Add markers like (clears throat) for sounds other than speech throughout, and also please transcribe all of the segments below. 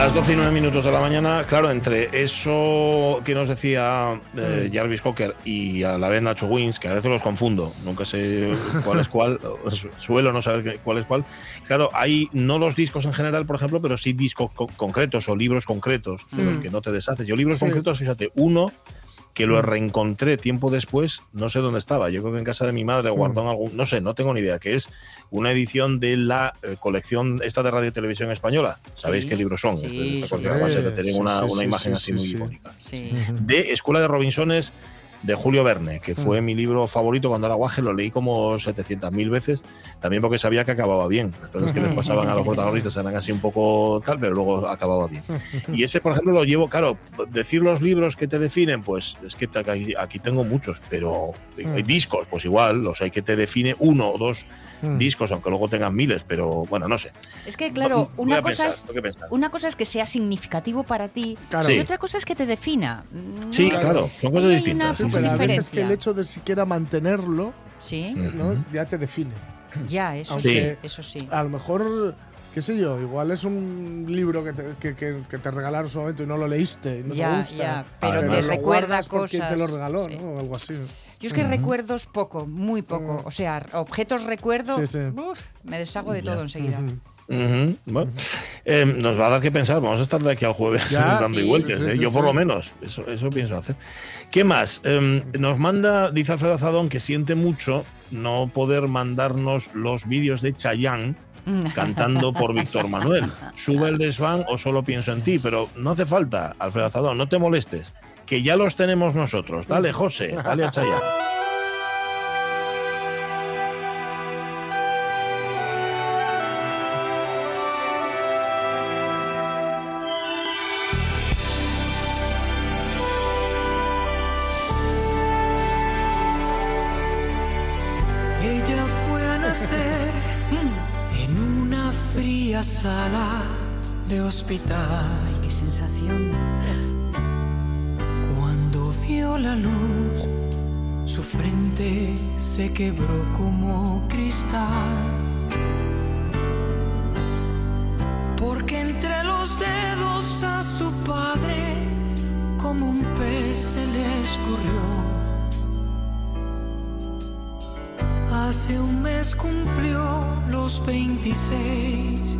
Las 12 y 9 minutos de la mañana, claro, entre eso que nos decía eh, Jarvis Cocker y a la vez Nacho Wins, que a veces los confundo, nunca sé cuál es cuál, (laughs) su- suelo no saber cuál es cuál. Claro, hay no los discos en general, por ejemplo, pero sí discos co- concretos o libros concretos de los Mm. que no te deshaces. Yo libros Sí. concretos, fíjate, uno que lo reencontré tiempo después, no sé dónde estaba, yo creo que en casa de mi madre guardó en algún, no sé, no tengo ni idea, que es una edición de la eh, colección esta de Radio y Televisión Española. ¿Sabéis Sí, qué libros son? sí, Este- esta sí, una, una imagen sí, así muy icónica. De Escuela de Robinsones de Julio Verne, que fue Mm. mi libro favorito cuando era guaje, lo leí como 700.000 veces, también porque sabía que acababa bien. Las cosas que les (laughs) pasaban a los protagonistas eran así un poco tal, pero luego acababa bien. (laughs) Y ese, por ejemplo, lo llevo, claro, decir los libros que te definen, pues es que aquí, aquí tengo muchos, pero hay Mm. discos, pues igual, los hay que te define uno o dos Mm. discos, aunque luego tengan miles, pero bueno, no sé. Es que, claro, una cosa, pensar, es, que una cosa es que sea significativo para ti Claro. y Sí. otra cosa es que te defina. Sí, No, claro, son cosas distintas. una Pero a veces que el hecho de siquiera mantenerlo Sí, ¿no? ya te define. ya, eso Aunque sí, eso sí. A lo mejor, qué sé yo, igual es un libro que te, que, que- que te regalaron en su momento y no lo leíste y no Ya, te gusta. ya, pero te lo recuerda quien te lo cosas, regaló, sí. ¿no? O algo así. Yo es que recuerdos poco, muy poco. O sea, objetos recuerdo, Sí, sí. uf, me deshago de todo enseguida. Bueno. Eh, nos va a dar que pensar, vamos a estar de aquí al jueves Ya, (laughs) dando sí, vueltas, sí, ¿eh? sí, yo por lo menos, eso, eso pienso hacer. ¿Qué más? Eh, nos manda, dice Alfredo Azadón, que siente mucho no poder mandarnos los vídeos de Chayanne cantando por Víctor Manuel. Sube el desván o solo pienso en ti, pero no hace falta, Alfredo Azadón, no te molestes, que ya los tenemos nosotros. Dale, José, dale a Chayanne. Fría sala de hospital. Ay, qué sensación. Cuando vio la luz, su frente se quebró como cristal. Porque entre los dedos a su padre, como un pez se le escurrió. Hace un mes cumplió los 26.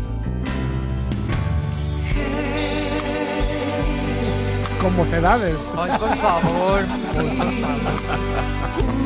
Con mocedades. Ay, por favor.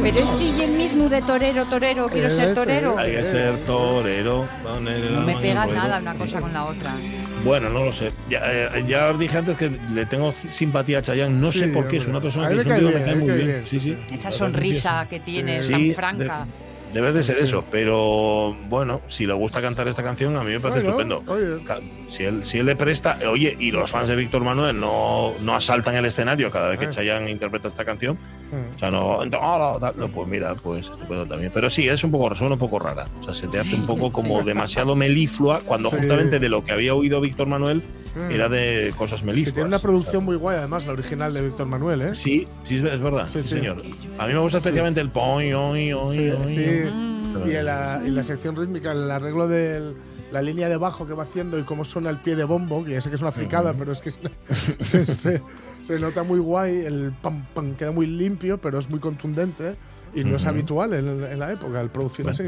Pero este y el mismo de torero, torero, quiero ser torero. Hay que ser torero. No me pega nada una cosa con la otra. Bueno, no lo sé. Ya, eh, ya os dije antes que le tengo simpatía a Chayanne. No Sí, sé por qué. Es una persona que me un cae tío que me bien, cae muy bien. bien, Sí, sí, sí. Esa sonrisa que tiene, Sí, tan de- franca. Debe de ser Sí, sí. eso, pero bueno, si le gusta cantar esta canción, a mí me parece Bueno, estupendo. oye. Si él, si él le presta, oye, y los fans de Víctor Manuel no, no asaltan el escenario cada vez que Eh. Chayanne interpreta esta canción, Mm. o sea, no, no, no, no, pues mira, pues también. Pero sí, es un poco, suena un poco rara, o sea, se te hace un poco como demasiado meliflua, cuando Sí. justamente de lo que había oído Víctor Manuel Mm. era de cosas Es que melifluas. tiene una producción muy guay, además, la original de Víctor Manuel, ¿eh? Sí, sí, es verdad, Sí, sí, sí. señor. A mí me gusta especialmente el Sí, sí. oing. Y, la, y la sección rítmica, el arreglo del, la línea de bajo que va haciendo y cómo suena el pie de bombo, que ya sé que es una fricada, pero es que (laughs) se, se- se nota muy guay, el pam pam queda muy limpio, pero es muy contundente y no es Ujú. habitual en, en la época el producir así.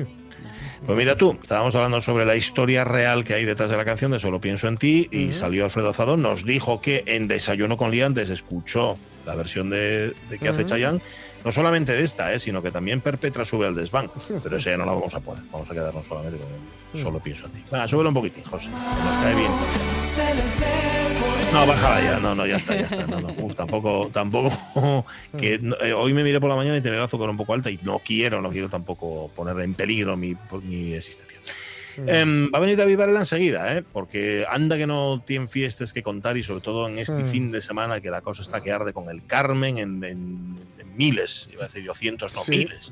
Pues mira tú, estábamos hablando sobre la historia real que hay detrás de la canción de Solo pienso en ti y salió Alfredo Azadón, nos dijo que en Desayuno con Liantes escuchó la versión de, de que hace Ujú. Chayanne, no solamente de esta, eh, sino que también Perpetra sube al desván, pero esa ya no la vamos a poner, vamos a quedarnos solamente con Solo pienso en ti. Venga, súbelo un poquitín, José, que nos cae bien. Se No, bájala ya, no, no, ya está, ya está. No, no. Uf, tampoco, tampoco. (laughs) Que, eh, hoy me miré por la mañana y tenía el azúcar un poco alta y no quiero, no quiero tampoco poner en peligro mi, mi existencia. Em, va a venir David Varela enseguida, ¿eh? porque anda que no tienen fiestas que contar y sobre todo en este Mm. fin de semana que la cosa está que arde con el Carmen en, en- en miles, iba a decir yo cientos, no Sí. miles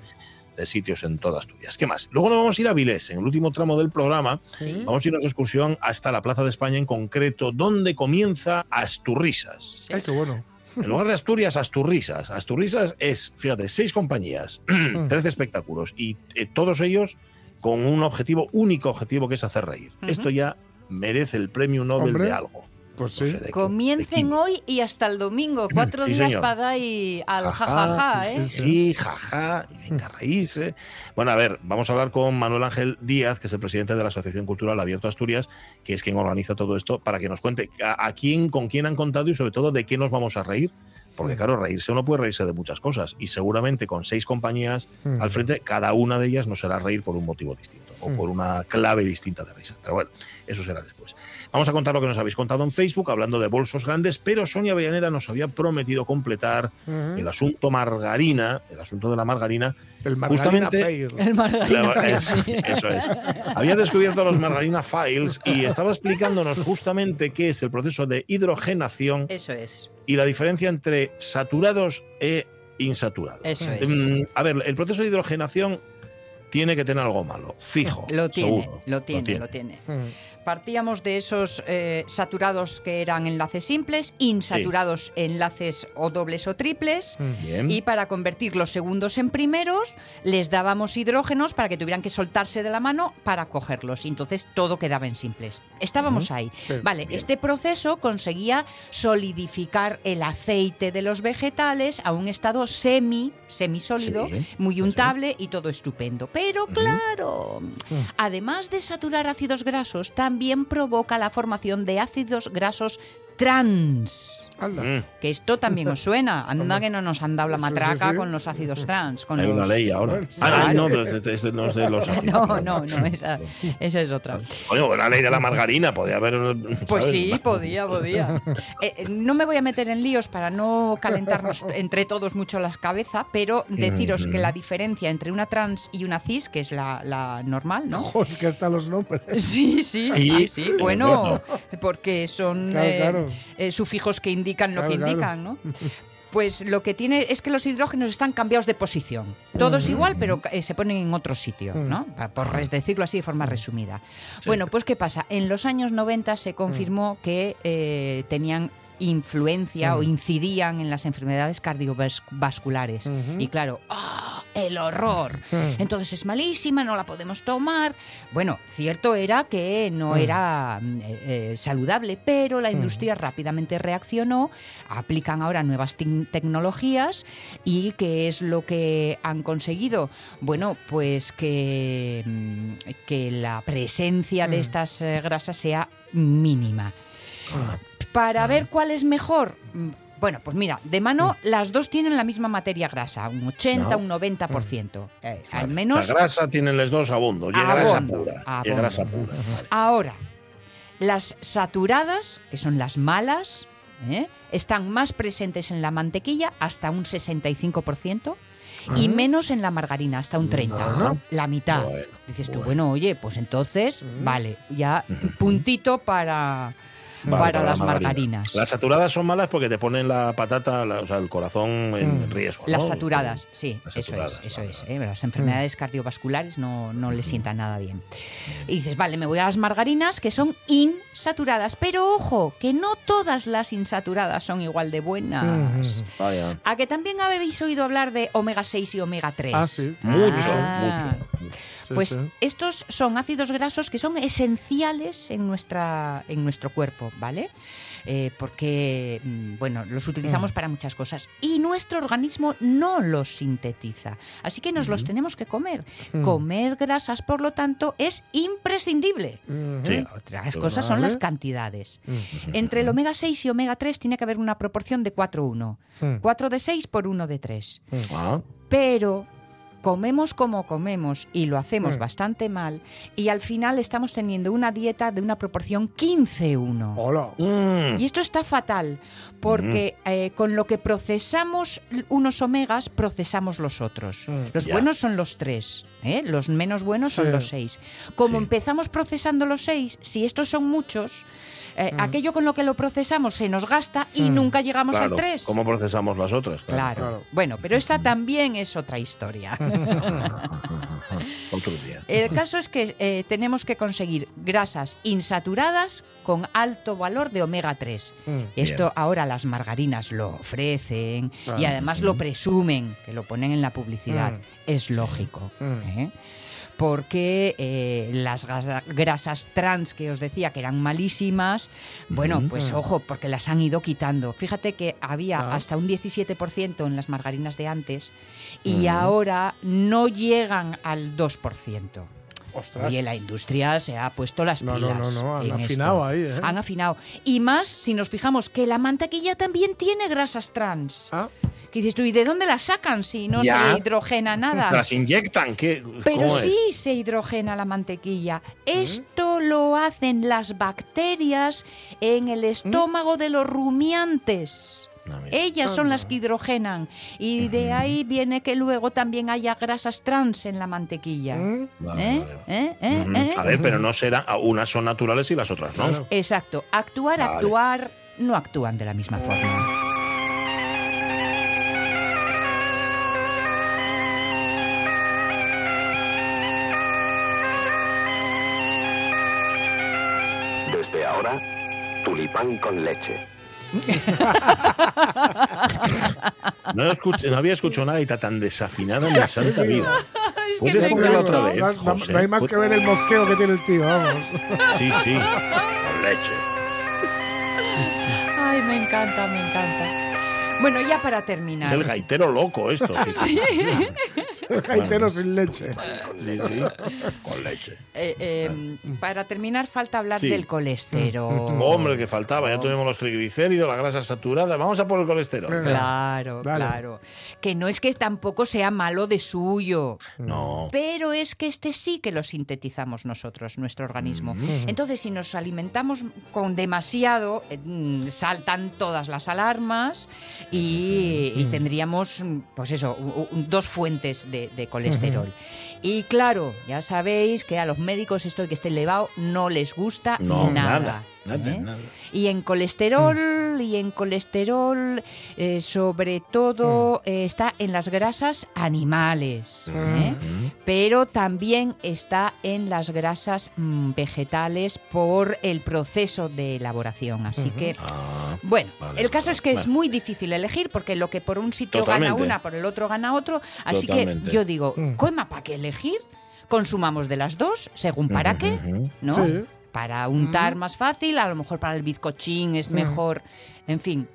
de sitios en todas Asturias. ¿Qué más? Luego nos vamos a ir a Vilés, en el último tramo del programa, Vamos a irnos de excursión hasta la Plaza de España en concreto, donde comienza Asturrisas. Ay, qué bueno. En lugar de Asturias, Asturrisas. Asturrisas es, fíjate, seis compañías, (clears throat) trece espectáculos y eh, todos ellos con un objetivo, único objetivo que es hacer reír. Esto ya merece el premio Nobel Hombre. de algo. Pues No sé, Comiencen hoy y hasta el domingo. Cuatro Sí, días señor. para dar y al jajaja, ¿eh? sí, Sí, jaja, y venga a reírse. Bueno, a ver, vamos a hablar con Manuel Ángel Díaz, que es el presidente de la Asociación Cultural Abierto Asturias, que es quien organiza todo esto, para que nos cuente a, a quién, con quién han contado y sobre todo de qué nos vamos a reír. Porque claro, reírse uno puede reírse de muchas cosas y seguramente con seis compañías Mm. al frente, cada una de ellas nos hará reír por un motivo distinto o Mm. por una clave distinta de risa. Pero bueno, eso será después. Vamos a contar lo que nos habéis contado en Facebook, hablando de bolsos grandes, pero Sonia Avellaneda nos había prometido completar Ujú. el asunto margarina, el asunto de la margarina, El Margarina justamente-. El margarina. la- es- eso es. Había descubierto los margarina files y estaba explicándonos justamente qué es el proceso de hidrogenación Eso es, y la diferencia entre saturados e insaturados. eso es. Mm, A ver, el proceso de hidrogenación tiene que tener algo malo, fijo. Lo tiene, seguro. lo tiene, lo tiene. Mm. Partíamos de esos eh, saturados que eran enlaces simples, insaturados enlaces o dobles o triples. Bien. Y para convertir los segundos en primeros, les dábamos hidrógenos para que tuvieran que soltarse de la mano para cogerlos. Y entonces todo quedaba en simples. Estábamos ahí. Sí. Vale, este proceso conseguía solidificar el aceite de los vegetales a un estado semi, semisólido, Sí, muy sí. untable y todo estupendo. Pero claro, además de saturar ácidos grasos, también provoca la formación de ácidos grasos trans. Anda. Mm, Que esto también os suena. (laughs) Anda que no nos han dado la Sí, sí, matraca sí. con los ácidos trans. Con Hay una los- ley ahora. Ah, sí. no, pero este, este no es de los (laughs) ácidos. No, no, no, esa, esa es otra. Coño, la ley de la margarina, podría haber. Pues ¿sabes? sí, podía, podía. Eh, eh, no me voy a meter en líos para no calentarnos (laughs) entre todos mucho las cabezas, pero deciros que la diferencia entre una trans y una cis, que es la, la normal, ¿no? Joder, es que hasta los nombres. Sí, sí, Sí, sí, sí. Bueno, porque son Claro, eh, claro. eh, sufijos que indican lo Claro, que claro. indican, ¿no? (laughs) Pues lo que tiene es que los hidrógenos están cambiados de posición. Todos igual, pero eh, se ponen en otro sitio, ¿no? Pa- Por decirlo así de forma resumida. Bueno, pues ¿qué pasa? En los años 90 se confirmó que eh, tenían influencia o incidían en las enfermedades cardiovasculares. Y claro, ¡ah! el horror. Entonces es malísima, no la podemos tomar. Bueno, cierto era que no era eh, eh, saludable, pero la industria rápidamente reaccionó, aplican ahora nuevas tec- tecnologías y ¿qué es lo que han conseguido? Bueno, pues que, mm, que la presencia de estas eh, grasas sea mínima. Para ver cuál es mejor. mm, Bueno, pues mira, de mano las dos tienen la misma materia grasa, un 80, No. un 90%. Eh, al menos La grasa tienen los dos abondo. Y grasa Abondo, pura. Y grasa pura. vale. Ahora, las saturadas, que son las malas, ¿eh? están más presentes en la mantequilla, hasta un 65%, y menos en la margarina, hasta un 30%. Bueno. La mitad. Bueno, Dices tú, bueno. bueno, oye, pues entonces, vale, ya puntito para, Vale, para la las margarina. margarinas. Las saturadas son malas porque te ponen la patata, la- o sea, el corazón en Mm. riesgo. Las saturadas, sí, Las eso saturadas, es, eso vale, es. ¿eh? Las enfermedades cardiovasculares no, no le sientan nada bien. Y dices, vale, me voy a las margarinas que son insaturadas, pero ojo, que no todas las insaturadas son igual de buenas. Vaya. ¿A que también habéis oído hablar de omega 6 y omega 3? Ah, sí. Mucho, Ah. mucho. Pues sí. estos son ácidos grasos que son esenciales en, nuestra, en nuestro cuerpo, ¿vale? Eh, porque, mm, bueno, los utilizamos para muchas cosas y nuestro organismo no los sintetiza. Así que nos los tenemos que comer. Comer grasas, por lo tanto, es imprescindible. Sí. Otras cosas son las cantidades. Entre el omega 6 y omega 3 tiene que haber una proporción de 4-1. 4 de 6 por 1 de 3. Ah, Pero comemos como comemos y lo hacemos Mm. bastante mal y al final estamos teniendo una dieta de una proporción 15-1. Hola. mm, Y esto está fatal, porque eh, con lo que procesamos unos omegas, procesamos los otros. Mm. Los Ya. buenos son los tres, ¿eh? los menos buenos son los seis. Como Sí. empezamos procesando los seis, si estos son muchos, eh, Mm. aquello con lo que lo procesamos se nos gasta y nunca llegamos claro. al tres. ¿Cómo procesamos las otras? Claro. Claro. Bueno, pero esta también es otra historia. (laughs) Otro día. El caso es que eh, tenemos que conseguir grasas insaturadas con alto valor de omega 3. Mm. Esto Bien. ahora las margarinas lo ofrecen y Ah. además lo presumen, que lo ponen en la publicidad. Mm. Es lógico. Mm. ¿eh? Porque eh, las grasa- grasas trans que os decía que eran malísimas, bueno, pues Mm. ojo, porque las han ido quitando. Fíjate que había Ah. hasta un 17% en las margarinas de antes y Mm. ahora no llegan al 2%. Ostras. Oye, la industria se ha puesto las No, no, pilas. no, no, han esto. afinado ahí, ¿eh? Han afinado. Y más si nos fijamos que la mantequilla también tiene grasas trans. Ah, Que dices tú, ¿y de dónde las sacan si no Ya. se hidrogena nada? ¿Las inyectan? ¿Qué? Pero sí se hidrogena la mantequilla. Esto lo hacen las bacterias en el estómago de los rumiantes. No, mira. Ellas son las que hidrogenan. Y de ahí viene que luego también haya grasas trans en la mantequilla. mm, Vale, ¿Eh? vale. ¿Eh? ¿Eh? ¿Eh? A ver, pero no será. ah, Unas son naturales y las otras no. Exacto. Actuar, Vale. actuar, no actúan de la misma forma. Tulipán con leche. No, escuch- no había escuchado nada y está tan desafinada en mi santa vida. que ¿Puedes encanta. otra vez? No, no- José? no hay más que ver el mosqueo que tiene el tío, vamos. Sí, sí. Con leche. Ay, me encanta, me encanta. Bueno, ya para Es terminar. el gaitero loco esto. (laughs) Sí, (laughs) Gaitero sin leche. sí. sí. Con leche. Eh, eh, para terminar, falta hablar Sí. del colesterol. (laughs) Hombre, que faltaba. Ya tuvimos los triglicéridos, la grasa saturada. Vamos a por el colesterol. Claro, Dale. claro. Que no es que tampoco sea malo de suyo, No. pero es que este sí que lo sintetizamos nosotros, nuestro organismo. Entonces, si nos alimentamos con demasiado, eh, mm, saltan todas las alarmas y, y tendríamos, mm, pues eso, dos fuentes de, de colesterol. Y claro, ya sabéis que a los médicos esto de que esté elevado no les gusta No, nada. nada. Nada, ¿eh? nada. Y en colesterol, y en colesterol, eh, sobre todo, eh, está en las grasas animales, ¿eh? Ujú. pero también está en las grasas mm, vegetales por el proceso de elaboración. Así que, Ah, bueno, Vale, el caso es que es muy difícil elegir porque lo que por un sitio gana una, por el otro gana otro. Así Totalmente. que yo digo, Mm. ¿cómo para qué elegir? Consumamos de las dos, según para ujú, qué. ¿no? Sí. Para untar más fácil, a lo mejor para el bizcochín es mejor. En fin,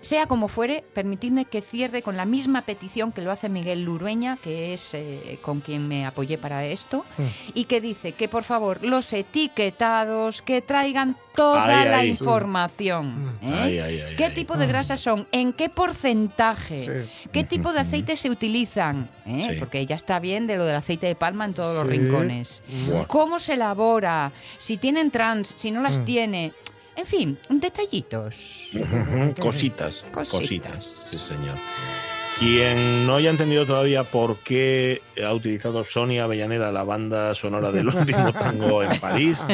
sea como fuere, permitidme que cierre con la misma petición que lo hace Miguel Lurueña, que es eh, con quien me apoyé para esto, y que dice que por favor los etiquetados que traigan toda Ahí, la ahí. información. ¿eh? Ahí, ahí, ahí, ¿Qué ahí. tipo de grasas son? ¿En qué porcentaje? Sí. ¿Qué (laughs) tipo de aceite se utilizan? ¿Eh? Sí. Porque ya está bien de lo del aceite de palma en todos los rincones. Buah. ¿Cómo se elabora? Si tienen trans, si no Mm. las tiene. En fin, detallitos. Cositas, Cositas. cositas. Sí, señor. Quien no haya entendido todavía por qué ha utilizado Sonia Avellaneda la banda sonora del (laughs) último tango en París,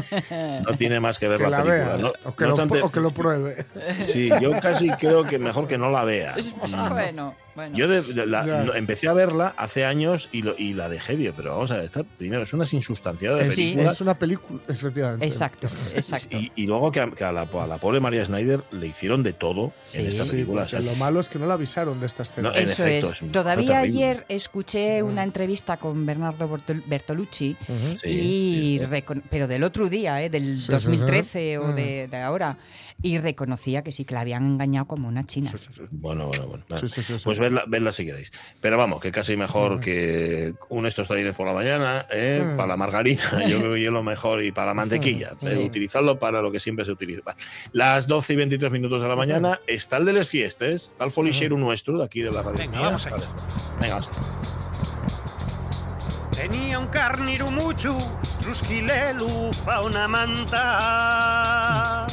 no tiene más que ver Que la, la película. vea. ¿no? o, que No lo, obstante, o que lo pruebe. Sí, yo casi creo que mejor que no la vea. (laughs) Bueno, Bueno. Yo de- de la- empecé a verla hace años y, lo- y la dejé, digo, pero vamos a ver, esta, primero es una insustanciada de Sí. película. es una película, efectivamente. Exacto, (laughs) exacto. Y, y luego que, a, que a la, a la pobre María Snyder le hicieron de todo Sí. en esta película. porque o sea, lo malo es que no la avisaron de esta escena. No, en Eso efecto, es. es Todavía ayer escuché una entrevista con Bernardo Bertolucci y sí, sí. recon- pero del otro día, ¿eh? del Sí, sí, 2013 o de ahora, y reconocía que sí que la habían engañado como una china. Bueno, bueno, bueno. Sí, sí, sí, sí. Pues vedla, vedla si queréis. Pero vamos, que casi mejor que un estos talleres por la mañana, ¿eh? Mm. para la margarina, (laughs) yo creo que es lo mejor, y para la mantequilla. Eh, utilizarlo para lo que siempre se utiliza. Las 12 y 23 minutos de la mañana está el de les fiestes, está el folixero nuestro de aquí de la radio. Venga, vamos allá. Venga, vamos. Tenía un carniru mucho, trusquilelu pa una manta.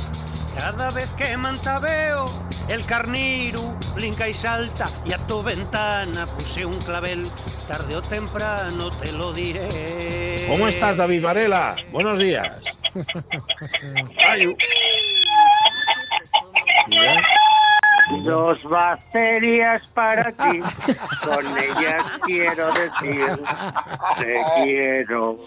Cada vez que manta veo, el carniru blinca y salta y a tu ventana puse un clavel. Tarde o temprano te lo diré. ¿Cómo estás, David Varela? Buenos días. Ay, ¿Ya? Dos bacterias para ti, (laughs) con ellas quiero decir, te quiero.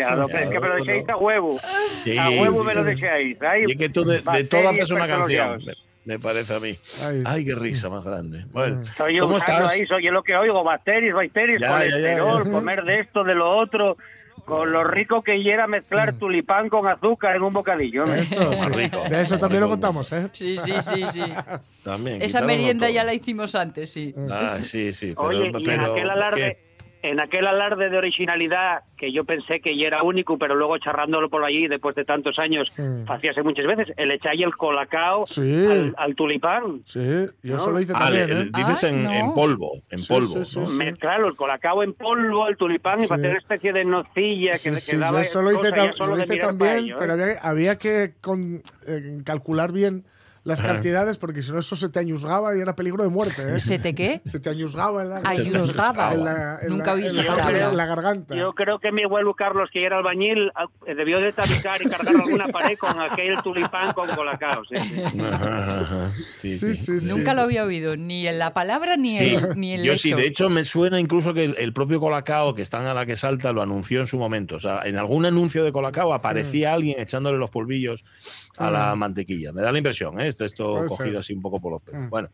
Es que me lo deseáis a huevo. Sí, A huevo sí, me lo deseáis. Ay, Y es que tú de, de todo haces una canción, me, me parece a mí. Ay. Ay, qué risa más grande. Bueno, Soy ¿cómo estás? ahí, soy lo que oigo, bacterias, bacterias, Ya, ya, ya, colesterol, comer de esto, de lo otro, con lo rico que era mezclar Mm. tulipán con azúcar en un bocadillo. Eso, Más (laughs) rico. De eso también lo contamos, ¿eh? Sí, sí, sí, sí. También, Esa merienda todo. ya la hicimos antes, sí. Ah, sí, sí. Pero, Oye, y en pero, aquel alarde, en aquel alarde de originalidad que yo pensé que ya era único, pero luego charrándolo por allí después de tantos años, Mm. hacíase muchas veces, el echáis el colacao Sí. al, al tulipán. Sí, yo ¿No? eso lo hice Ah, también, le- ¿eh? dices Ah, en, no. en polvo, en Sí, polvo. sí, sí, ¿no? sí. Mezclarlo, el colacao en polvo, el tulipán, y para hacer una especie de nocilla que le sí, quedaba yo eso lo hice, cosa tam- solo lo hice también, ello, ¿eh? pero había, había que con- eh, calcular bien las cantidades porque si no eso se te añusgaba y era peligro de muerte. ¿eh? ¿Se te qué? Se te añusgaba en la, Ayusgaba. en la- en Nunca la- oí en esa la- palabra. en la garganta. Yo creo que mi abuelo Carlos, que era albañil, ah, debió de tabicar y cargar alguna pared con aquel tulipán con colacao. sí, sí. Ajá, ajá. Sí, Sí, sí. sí, sí. Nunca lo había oído, ni en la palabra ni, Sí, el, ni el yo hecho. sí, de hecho me suena incluso que el, el propio Colacao, que están a la que salta, lo anunció en su momento. O sea, en algún anuncio de Colacao aparecía alguien echándole los polvillos a la mantequilla. Me da la impresión, ¿eh? Esto, esto cogido ser. así un poco por los pelos. Mm. Bueno.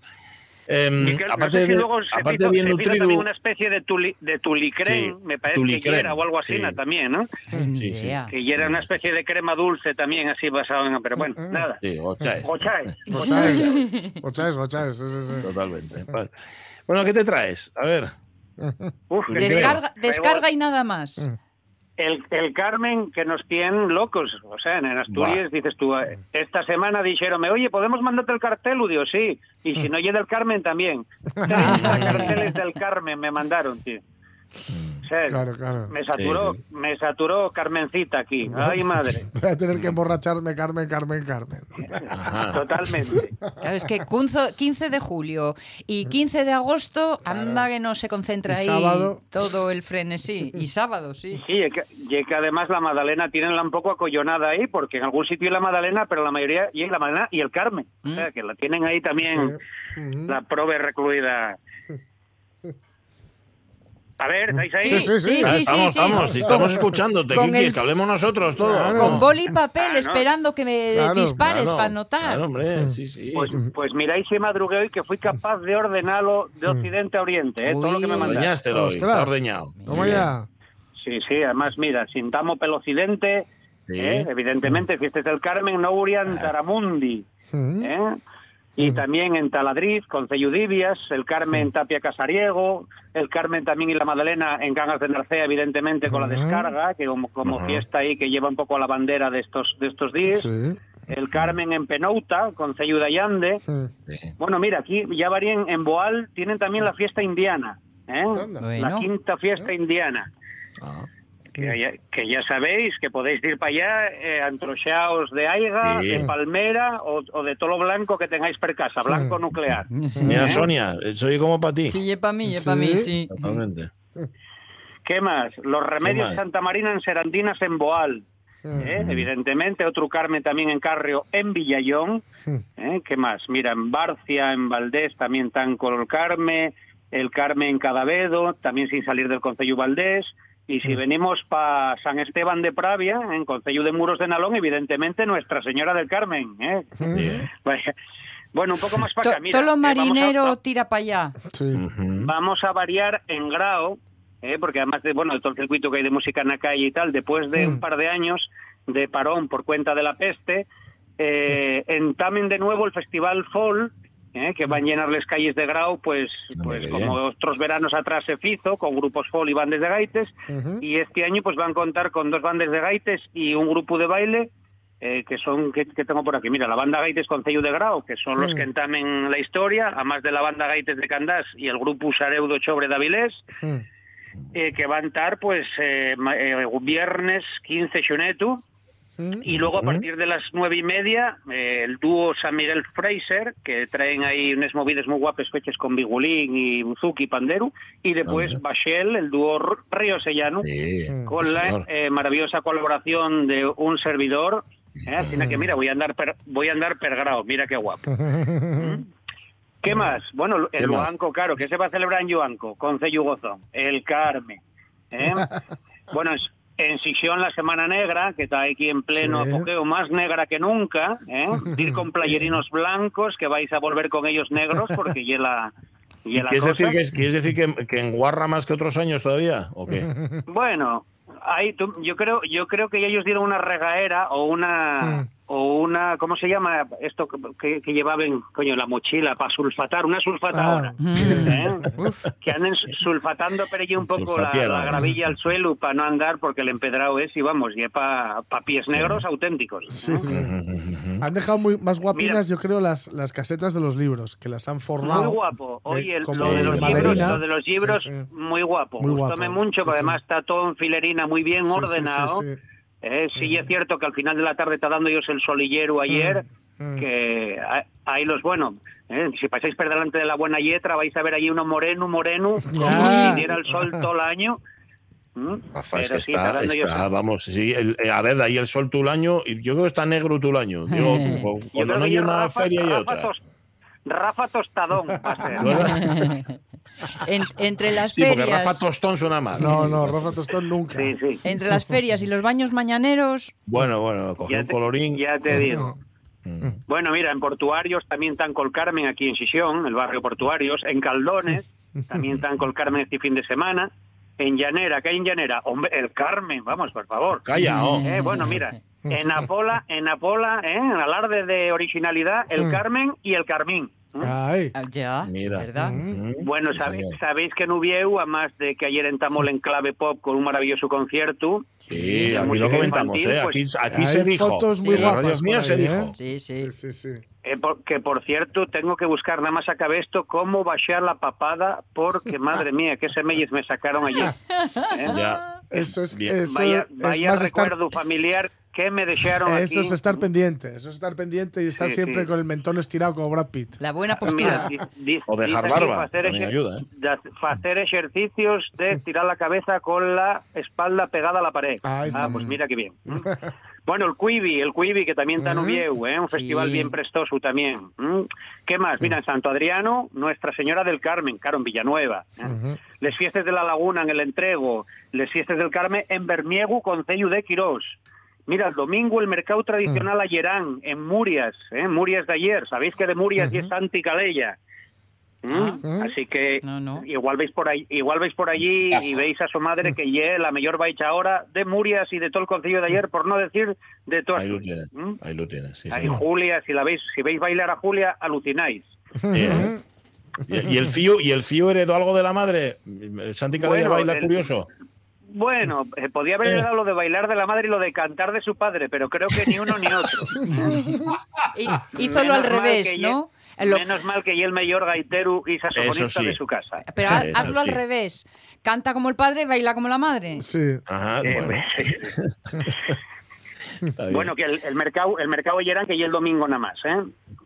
Em, Y que no aparte sé si de, luego se aparte bien se nutrido. también una especie de, tuli, de tulicrén, Sí, me parece tulicrén, que era, o algo así sí. también, ¿no? Sí, sí. Que ya era una especie de crema dulce también, así basado en... Pero bueno, Mm. nada. Sí, Gochaes. Gochaes. Gochaes, gochaes. Totalmente. Vale. Bueno, ¿qué te traes? A ver. (laughs) Uf, Descarga, descarga y nada más. Mm. El, el Carmen que nos tienen locos, o sea, en Asturias dices tú, eh, esta semana dijeronme, oye, ¿podemos mandarte el cartel? Y digo, sí, y si no llega del Carmen también. (laughs) 30 carteles del Carmen me mandaron, tío. Claro, claro. me saturó, Sí, sí. me saturó Carmencita aquí. (laughs) Ay, madre. Voy a tener que emborracharme, Carmen, Carmen, Carmen. Ajá. (laughs) Totalmente. Claro, es que cunzo- 15 de julio y 15 de agosto, anda que no se concentra ahí sábado. todo el frenesí. Y sábado, sí. Sí, es que, y es que además la Madalena tienen un poco acollonada ahí, porque en algún sitio hay la Madalena, pero la mayoría y la Madalena y el Carmen. O sea, que la tienen ahí también Sí. La prove recluida. A ver, ¿estáis ahí? Sí, sí, sí. sí, Ah, sí, estamos, sí. estamos, si estamos escuchándote, con Kiki, el- que hablemos nosotros todo. Claro. Con boli y papel Ah, no. esperando que me Claro, dispares Claro, para anotar. Claro, hombre, sí, sí. Pues, pues miráis si madrugué hoy que fui capaz de ordenarlo de occidente a oriente, ¿eh? todo lo que me Uy. mandaste. Ordeñaste hoy, está ordeñado. Toma ya. Sí, sí, además mira, sintamo pel occidente, Sí. ¿eh? evidentemente, fiestas del Carmen, no Urian Taramundi. ¿eh? Y también en Taladriz, con Ceyudivias, el Carmen Tapia Casariego, el Carmen también y la Magdalena en Cangas de Narcea, evidentemente con la descarga, que como, fiesta ahí que lleva un poco la bandera de estos, de estos días. Sí. El Carmen en Penouta, con Ceyu de Allande. Sí. Bueno, mira, aquí ya varían en Boal, tienen también la fiesta indiana. ¿eh? La quinta fiesta indiana. Ah. Que ya, que ya sabéis que podéis ir para allá, eh, de aiga, Sí. de palmera o, o de tolo blanco que tengáis per casa, blanco nuclear. Sí, Mira. Sonia, soy como para ti. Sí, es para mí, es para mí, sí. Totalmente. ¿Qué más? Los remedios más? Santa Marina en Serandinas en Boal. Mm. ¿eh? Evidentemente, otro Carmen también en Carrio en Villallón. Mm. ¿eh? ¿Qué más? Mira, en Barcia, en Valdés también tan con el Carmen. el Carmen Cadavedo, también sin salir del Concello Valdés. Y si venimos para San Esteban de Pravia, en Concello de Muros de Nalón, evidentemente Nuestra Señora del Carmen. ¿eh? Bueno, un poco más para acá. Mira, Todo lo eh, a- marinero tira para allá. Sí. vamos a variar en grado, ¿eh? porque además de bueno de todo el circuito que hay de música en la calle y tal, después de un par de años de parón por cuenta de la peste, eh, entamen de nuevo el Festival Fall, ¿eh? que van a llenar las calles de Grau, pues, pues como otros veranos atrás se hizo, con grupos Fall y bandes de gaites, y este año pues van a contar con dos bandes de gaites y un grupo de baile, eh, que son, que, que tengo por aquí, mira, la banda Gaites Concello de Grau, que son los que entamen la historia, además de la banda Gaites de Candás y el grupo Sareudo Chobre de Avilés, Mm. eh, que va a estar pues eh, eh, viernes 15 Xunetu, y luego a partir de las nueve y media, eh, el dúo San Miguel Fraser, que traen ahí unas movidas muy guapas fechas con Bigulín y Buzuki y Panderu, y después Bachel, el dúo Río Sellano, Sí, con la eh, maravillosa colaboración de un servidor. ¿eh? Así que mira, voy a andar per, voy a andar pergrado, mira qué guapo. (laughs) ¿Mm? ¿Qué más? Bueno, ¿Qué el? Luanco, claro, que se va a celebrar en Yuanco, con Gozón, el Carmen. ¿eh? (laughs) bueno, es- en Sisión la Semana Negra, que está aquí en pleno Sí. apogeo, más negra que nunca, ¿eh? (laughs) ir con playerinos blancos, que vais a volver con ellos negros, porque ya la, ya la ¿Quieres decir, cosa. que, es- ¿Quieres decir que, que enguarra más que otros años todavía? ¿O qué? Bueno, ahí tú- yo creo yo creo que ellos dieron una regaera o una o una ¿cómo se llama esto que, que llevaban coño la mochila para sulfatar una sulfatadora ¿eh? (laughs) que anden sulfatando pero allí un poco la, ¿eh? gravilla al suelo para no andar porque el empedrado es y vamos y para pies negros auténticos Sí, sí. Han dejado muy, más guapinas, yo creo, las, las casetas de los libros, que las han forrado. Muy guapo. Oye, el- lo, de los libros, Maderina. lo de los libros, Sí, sí. muy guapo. Muy guapo. Mucho, Sí, porque sí. además está todo en filerina muy bien Sí, sí, ordenado. Sí. Eh, sí, es cierto que al final de la tarde está dando ellos el solillero ayer, Mm. que a- ahí los bueno. eh, si pasáis por delante de la buena yetra, vais a ver allí uno moreno, moreno, (laughs) como si diera el sol todo el año. ¿Mm? Rafa, es Pero que sí, está, vamos, sí, el- eh, a ver, de ahí el sol todo el año, y yo creo que está negro todo el año. Digo, Eh. (laughs) cuando no hay una Rafa- feria y Rafa otra. Tos- Rafa Tostadón va a ser. (laughs) En- entre las Sí, porque ferias. Rafa Tostón suena mal. No, no, Rafa Tostón nunca. Sí, sí. Entre las ferias y los baños mañaneros. Bueno, bueno, coge un colorín. ya te digo. Mm. Bueno, mira, en Portuarios también están Col Carmen aquí en Sisión, el barrio Portuarios. En Caldones también están Col Carmen este fin de semana. En Llanera, ¿qué hay en Llanera? Hombre, el Carmen, vamos, por favor. Calla, oh. Eh, bueno, mira, en Apola, en Apola, ¿eh? en alarde de originalidad, el Carmen y el Carmín. Ay. Ah, Ya, Mira. ¿verdad? Mm. Bueno, Sí, sabe- señor. sabéis que en Ubieu, además de que ayer entamó en Clave Pop con un maravilloso concierto, Sí, aquí lo comentamos, infantil, ¿eh? pues, Aquí, aquí se dijo. fotos muy En las guapas mías se dijo. Sí, sí. Sí, sí, sí. Eh, por- que por cierto, tengo que buscar nada más acabe esto, cómo bajar la papada, porque madre (laughs) mía, qué semillas me sacaron ayer. (laughs) ¿eh? Ya. Eso es, Bien. eso Vaya, es vaya más estar, recuerdo familiar que me dejaron eso aquí. es estar pendiente, eso es estar pendiente y estar Sí, siempre sí. con el mentón estirado como Brad Pitt. La buena Mira, postura. di- di- O dejar barba, Hacer, ayuda, ¿eh? de hacer ejercicios de (laughs) estirar la cabeza con la espalda pegada a la pared. Ahí está. Ah, pues mira qué bien. (laughs) ¿Mm? Bueno, el Quibi, el Quibi que también está en Ubieu, ¿eh? un Sí. festival bien prestoso también. ¿Qué más? Mira, en Santo Adriano, Nuestra Señora del Carmen, claro, en Villanueva. ¿eh? Les fiestas de la Laguna en el Entrego, les fiestas del Carmen en Bermiegu, Concello de Quirós. Mira, el domingo el mercado tradicional a Llerán, en Murias, ¿eh? Murias de ayer. Sabéis que de Murias y es Santi Calella. ¿Mm? Ah. Así que No, no. igual veis por ahí, igual veis por allí y veis a su madre que ye la mayor baicha ahora de Murias y de todo el concello de ayer, por no decir de todas. Ahí lo tienes. ¿Mm? Ahí lo tienes. Sí, Ahí. Julia, si la veis, si veis bailar a Julia, alucináis. Eh, (laughs) ¿Y, el fío, ¿Y el fío heredó algo de la madre? ¿Santi Calella Bueno, baila el- curioso? Bueno, eh, podía haber Eh. dado lo de bailar de la madre y lo de cantar de su padre, pero creo que ni uno ni otro. (laughs) Y- Hízolo al Menos revés, ¿no? Lo- Menos mal que y el mayor gaitero y saxofonista sí. de su casa. pero hazlo al revés. Canta como el padre, baila como la madre. Sí. Ajá, Eh, bueno. (laughs) Bueno, que el, el mercado el mercado Lleran que ya el domingo nada más, ¿eh?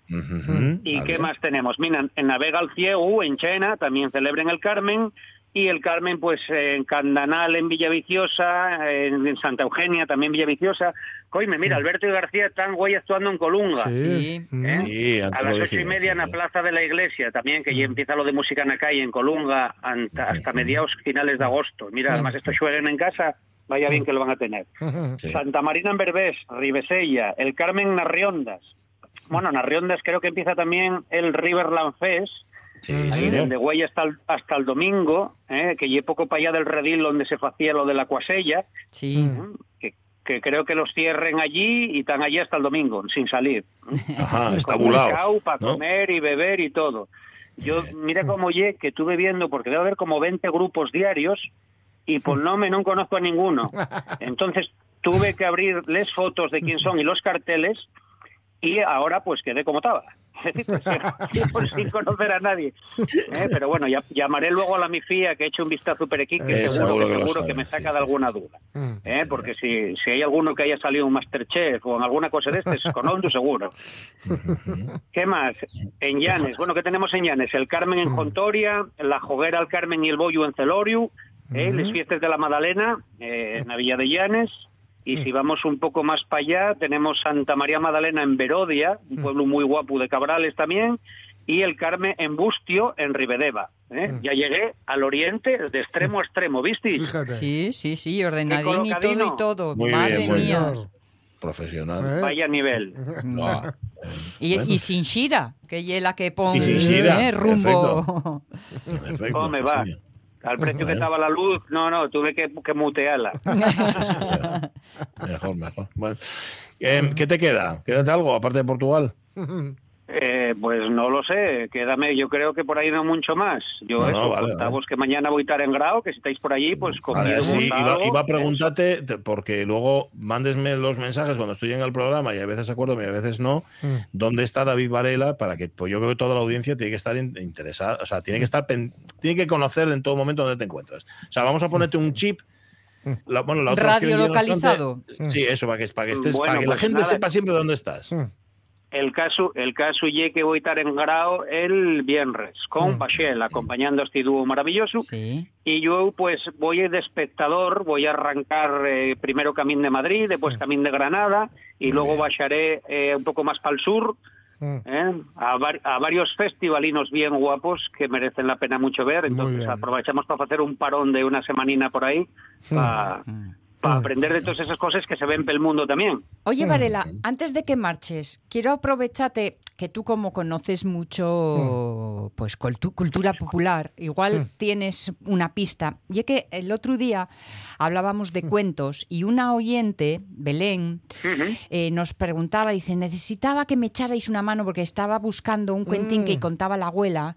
¿Y está qué bien. más tenemos? Mira, en Navega al Ciego, en Chena, también celebren el Carmen. Y el Carmen pues en Candanal en Villaviciosa, en, en Santa Eugenia también Villaviciosa. Coime, mira, Alberto y García están güey actuando en Colunga. Sí. ¿eh? Sí, antes a las ocho y media en la. Plaza de la Iglesia también, que ya empieza lo de música en la calle en Colunga hasta mediados finales de agosto. Mira, además estos jueguen en casa, vaya bien que lo van a tener. (laughs) Sí. Santa Marina en Berbés, Ribesella, el Carmen en Narriondas. Bueno, Narriondas creo que empieza también el Riverland Fest, Sí, desde Güey hasta el, hasta el domingo, eh, que llevo poco para allá del redil donde se hacía lo de la cuasella, Sí. que, que creo que los cierren allí y están allí hasta el domingo, sin salir. Ajá, para estabulados. para ¿no? comer y beber y todo. Yo, mira cómo oye que estuve viendo, porque debe haber como 20 grupos diarios y por nombre no conozco a ninguno. (laughs) Entonces tuve que abrirles fotos de quién son y los carteles y ahora pues quedé como estaba. Sin conocer a nadie. ¿eh? Pero bueno, ya, llamaré luego a la MIFIA que he hecho un vistazo por aquí, que Eh, seguro, seguro que, seguro sabe, que me sí. saca de alguna duda. ¿eh? Porque si, si hay alguno que haya salido un Masterchef o en alguna cosa de estas, conozco seguro. ¿Qué más? En Llanes. Bueno, ¿qué tenemos en Llanes? El Carmen en Jontoria, la Joguera al Carmen y el Bollo en Celoriu, ¿eh? las fiestas de la Madalena eh, en la Villa de Llanes. Y si vamos un poco más para allá, tenemos Santa María Magdalena en Verodia, un pueblo muy guapo de Cabrales también, y el Carmen en Bustio, en Ribedeva. ¿eh? Ya llegué al oriente, de extremo a extremo, ¿visteis? Fíjate. Sí, sí, sí, ordenadín y todo colocadino. y todo. Muy Madre bien, muy mía. Profesional. ¿Eh? Vaya nivel. Ah, Y, Bueno. y sin Shira, que es la que pone Y sin Shira, eh, rumbo. perfecto, ¿Cómo me va? sí. Al precio que estaba la luz, no, no, tuve que, que mutearla. (laughs) Mejor, mejor. Bueno, em, ¿Qué te queda? ¿Quédate algo aparte de Portugal? (laughs) Pues no lo sé, quédame, yo creo que por ahí no mucho más. Yo No, eso, no, vale, contamos vale. que mañana voy a estar en Grau, que si estáis por allí, pues Vale, sí, iba, a preguntarte, te- porque luego mándesme los mensajes cuando estoy en el programa y a veces acuerdo y a veces no, ¿dónde está David Varela? Para que, pues yo creo que toda la audiencia tiene que estar in- interesada, o sea, tiene que estar, pen- tiene que conocer en todo momento dónde te encuentras. O sea, vamos a ponerte un chip. la- bueno, la otra obstante- Radiolocalizado. Sí, eso, para que, para que, estés, Bueno, para que la pues gente nada. sepa siempre dónde estás. El caso, el caso ye que voy a estar en Grau el viernes con Bachel, acompañando a este dúo maravilloso. Sí. Y yo pues voy de espectador, voy a arrancar eh, primero Camín de Madrid, después Camín de Granada y luego bajaré eh, un poco más para el sur ¿eh? a, var- a varios festivalinos bien guapos que merecen la pena mucho ver. Entonces aprovechamos para hacer un parón de una semanina por ahí para aprender de todas esas cosas que se ven pel mundo también. Oye, Varela, antes de que marches, quiero aprovecharte que tú como conoces mucho pues cultu- cultura popular, igual tienes una pista. Y es que el otro día hablábamos de cuentos y una oyente, Belén, eh, nos preguntaba, dice, necesitaba que me echarais una mano porque estaba buscando un cuentín que contaba la abuela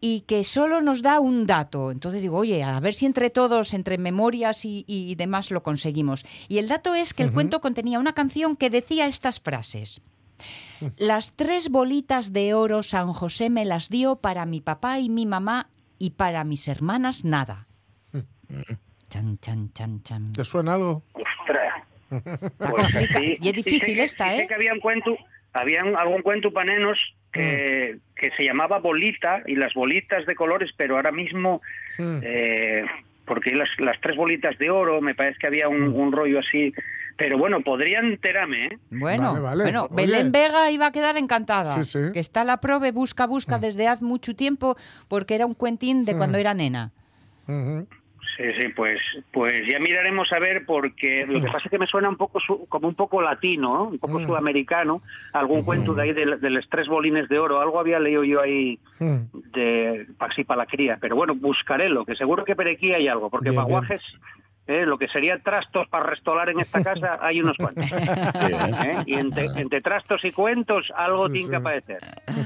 y que solo nos da un dato. Entonces digo, oye, a ver si entre todos, entre memorias y, y demás, lo conseguimos. Y el dato es que el cuento contenía una canción que decía estas frases. Las tres bolitas de oro San José me las dio para mi papá y mi mamá y para mis hermanas nada. Chan, chan, chan, chan. ¿Te suena algo? Pues sí. Y es sé difícil que- esta, y sé ¿eh? que había un cuento, había un- algún cuento para nenos que, que se llamaba Bolita y las bolitas de colores, pero ahora mismo, eh, porque las, las tres bolitas de oro, me parece que había un, un rollo así. Pero bueno, podría enterarme, ¿eh? Bueno, Vale, vale. bueno Oye. Belén Vega iba a quedar encantada. Sí, sí. Que está la prove, busca, busca desde hace mucho tiempo porque era un cuentín de cuando era nena. Sí, sí, pues, pues ya miraremos a ver porque lo que pasa es que me suena un poco su- como un poco latino, ¿no? un poco sudamericano, algún cuento de ahí de, de los tres bolines de oro, algo había leído yo ahí de Paxi para la cría, pero bueno, buscaré lo que seguro que por aquí hay algo, porque Bien, paguajes, eh, lo que sería trastos para restolar en esta casa, (laughs) hay unos cuantos. ¿eh? Y entre, entre trastos y cuentos, algo Sí, tiene que sí. aparecer.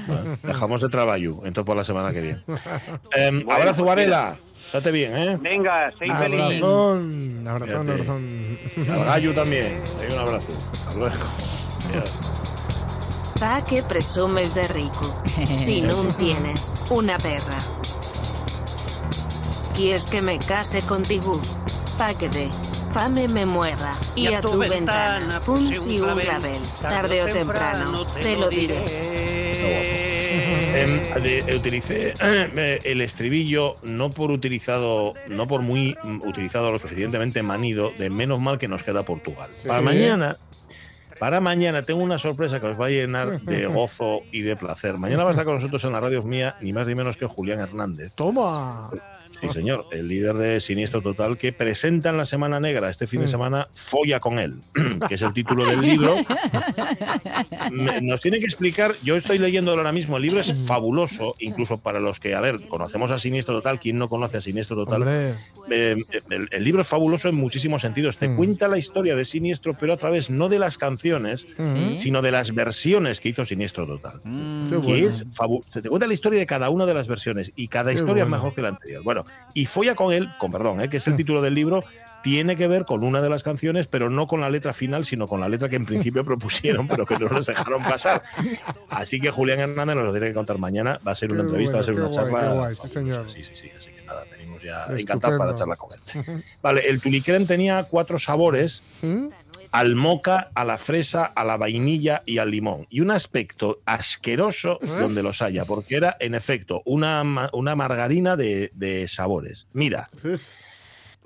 Bueno, dejamos de trabajo, entonces por la semana que viene. (laughs) Em, Bueno, abrazo, pues Varela. Estate bien, ¿eh? Venga, seis felices. Abrazón, abrazón, abrazón. Al gallo también. Hay un abrazo. Hasta luego. (laughs) Pa que presumes de rico, si no tienes una perra. ¿Quieres que me case contigo? Pa que de fame me muera y, a tu ventana puse un clavel. Tarde o temprano te lo diré. Em, de- eh, utilicé (clears throat) eh, el estribillo no por utilizado, no por muy mm, utilizado lo suficientemente manido, de menos mal que nos queda Portugal. Para Sí. mañana, para mañana tengo una sorpresa que os va a llenar de (laughs) gozo y de placer. Mañana va a estar con nosotros en la radio mía ni más ni menos que Julián Hernández. Toma. Sí, señor, el líder de Siniestro Total que presenta en la Semana Negra este fin de Mm. semana Folla con él, (clears throat) que es el título del libro. Nos tiene que explicar, yo estoy leyéndolo ahora mismo, el libro es fabuloso, incluso para los que, a ver, conocemos a Siniestro Total, ¿quién no conoce a Siniestro Total? Eh, el, el libro es fabuloso en muchísimos sentidos. Te Mm. cuenta la historia de Siniestro, pero a través no de las canciones, Sí. sino de las versiones que hizo Siniestro Total. Qué Que bueno. es se te cuenta la historia de cada una de las versiones y cada Qué historia bueno. es mejor que la anterior. Bueno, y Folla con él, con perdón, eh, que es el Mm. título del libro, tiene que ver con una de las canciones, pero no con la letra final, sino con la letra que en principio (laughs) propusieron, pero que no nos dejaron pasar. Así que Julián Hernández nos lo tiene que contar mañana. Va a ser una Qué entrevista, va a ser bueno, una guay, charla. guay, sí, señor. Sí, sí, sí. Así que nada, venimos ya encantados para charlar con él. (laughs) Vale, el tulicrem tenía cuatro sabores. ¿Mm? Al moca, a la fresa, a la vainilla y al limón. Y un aspecto asqueroso donde los haya, porque era, en efecto, una, una margarina de, de sabores. Mira,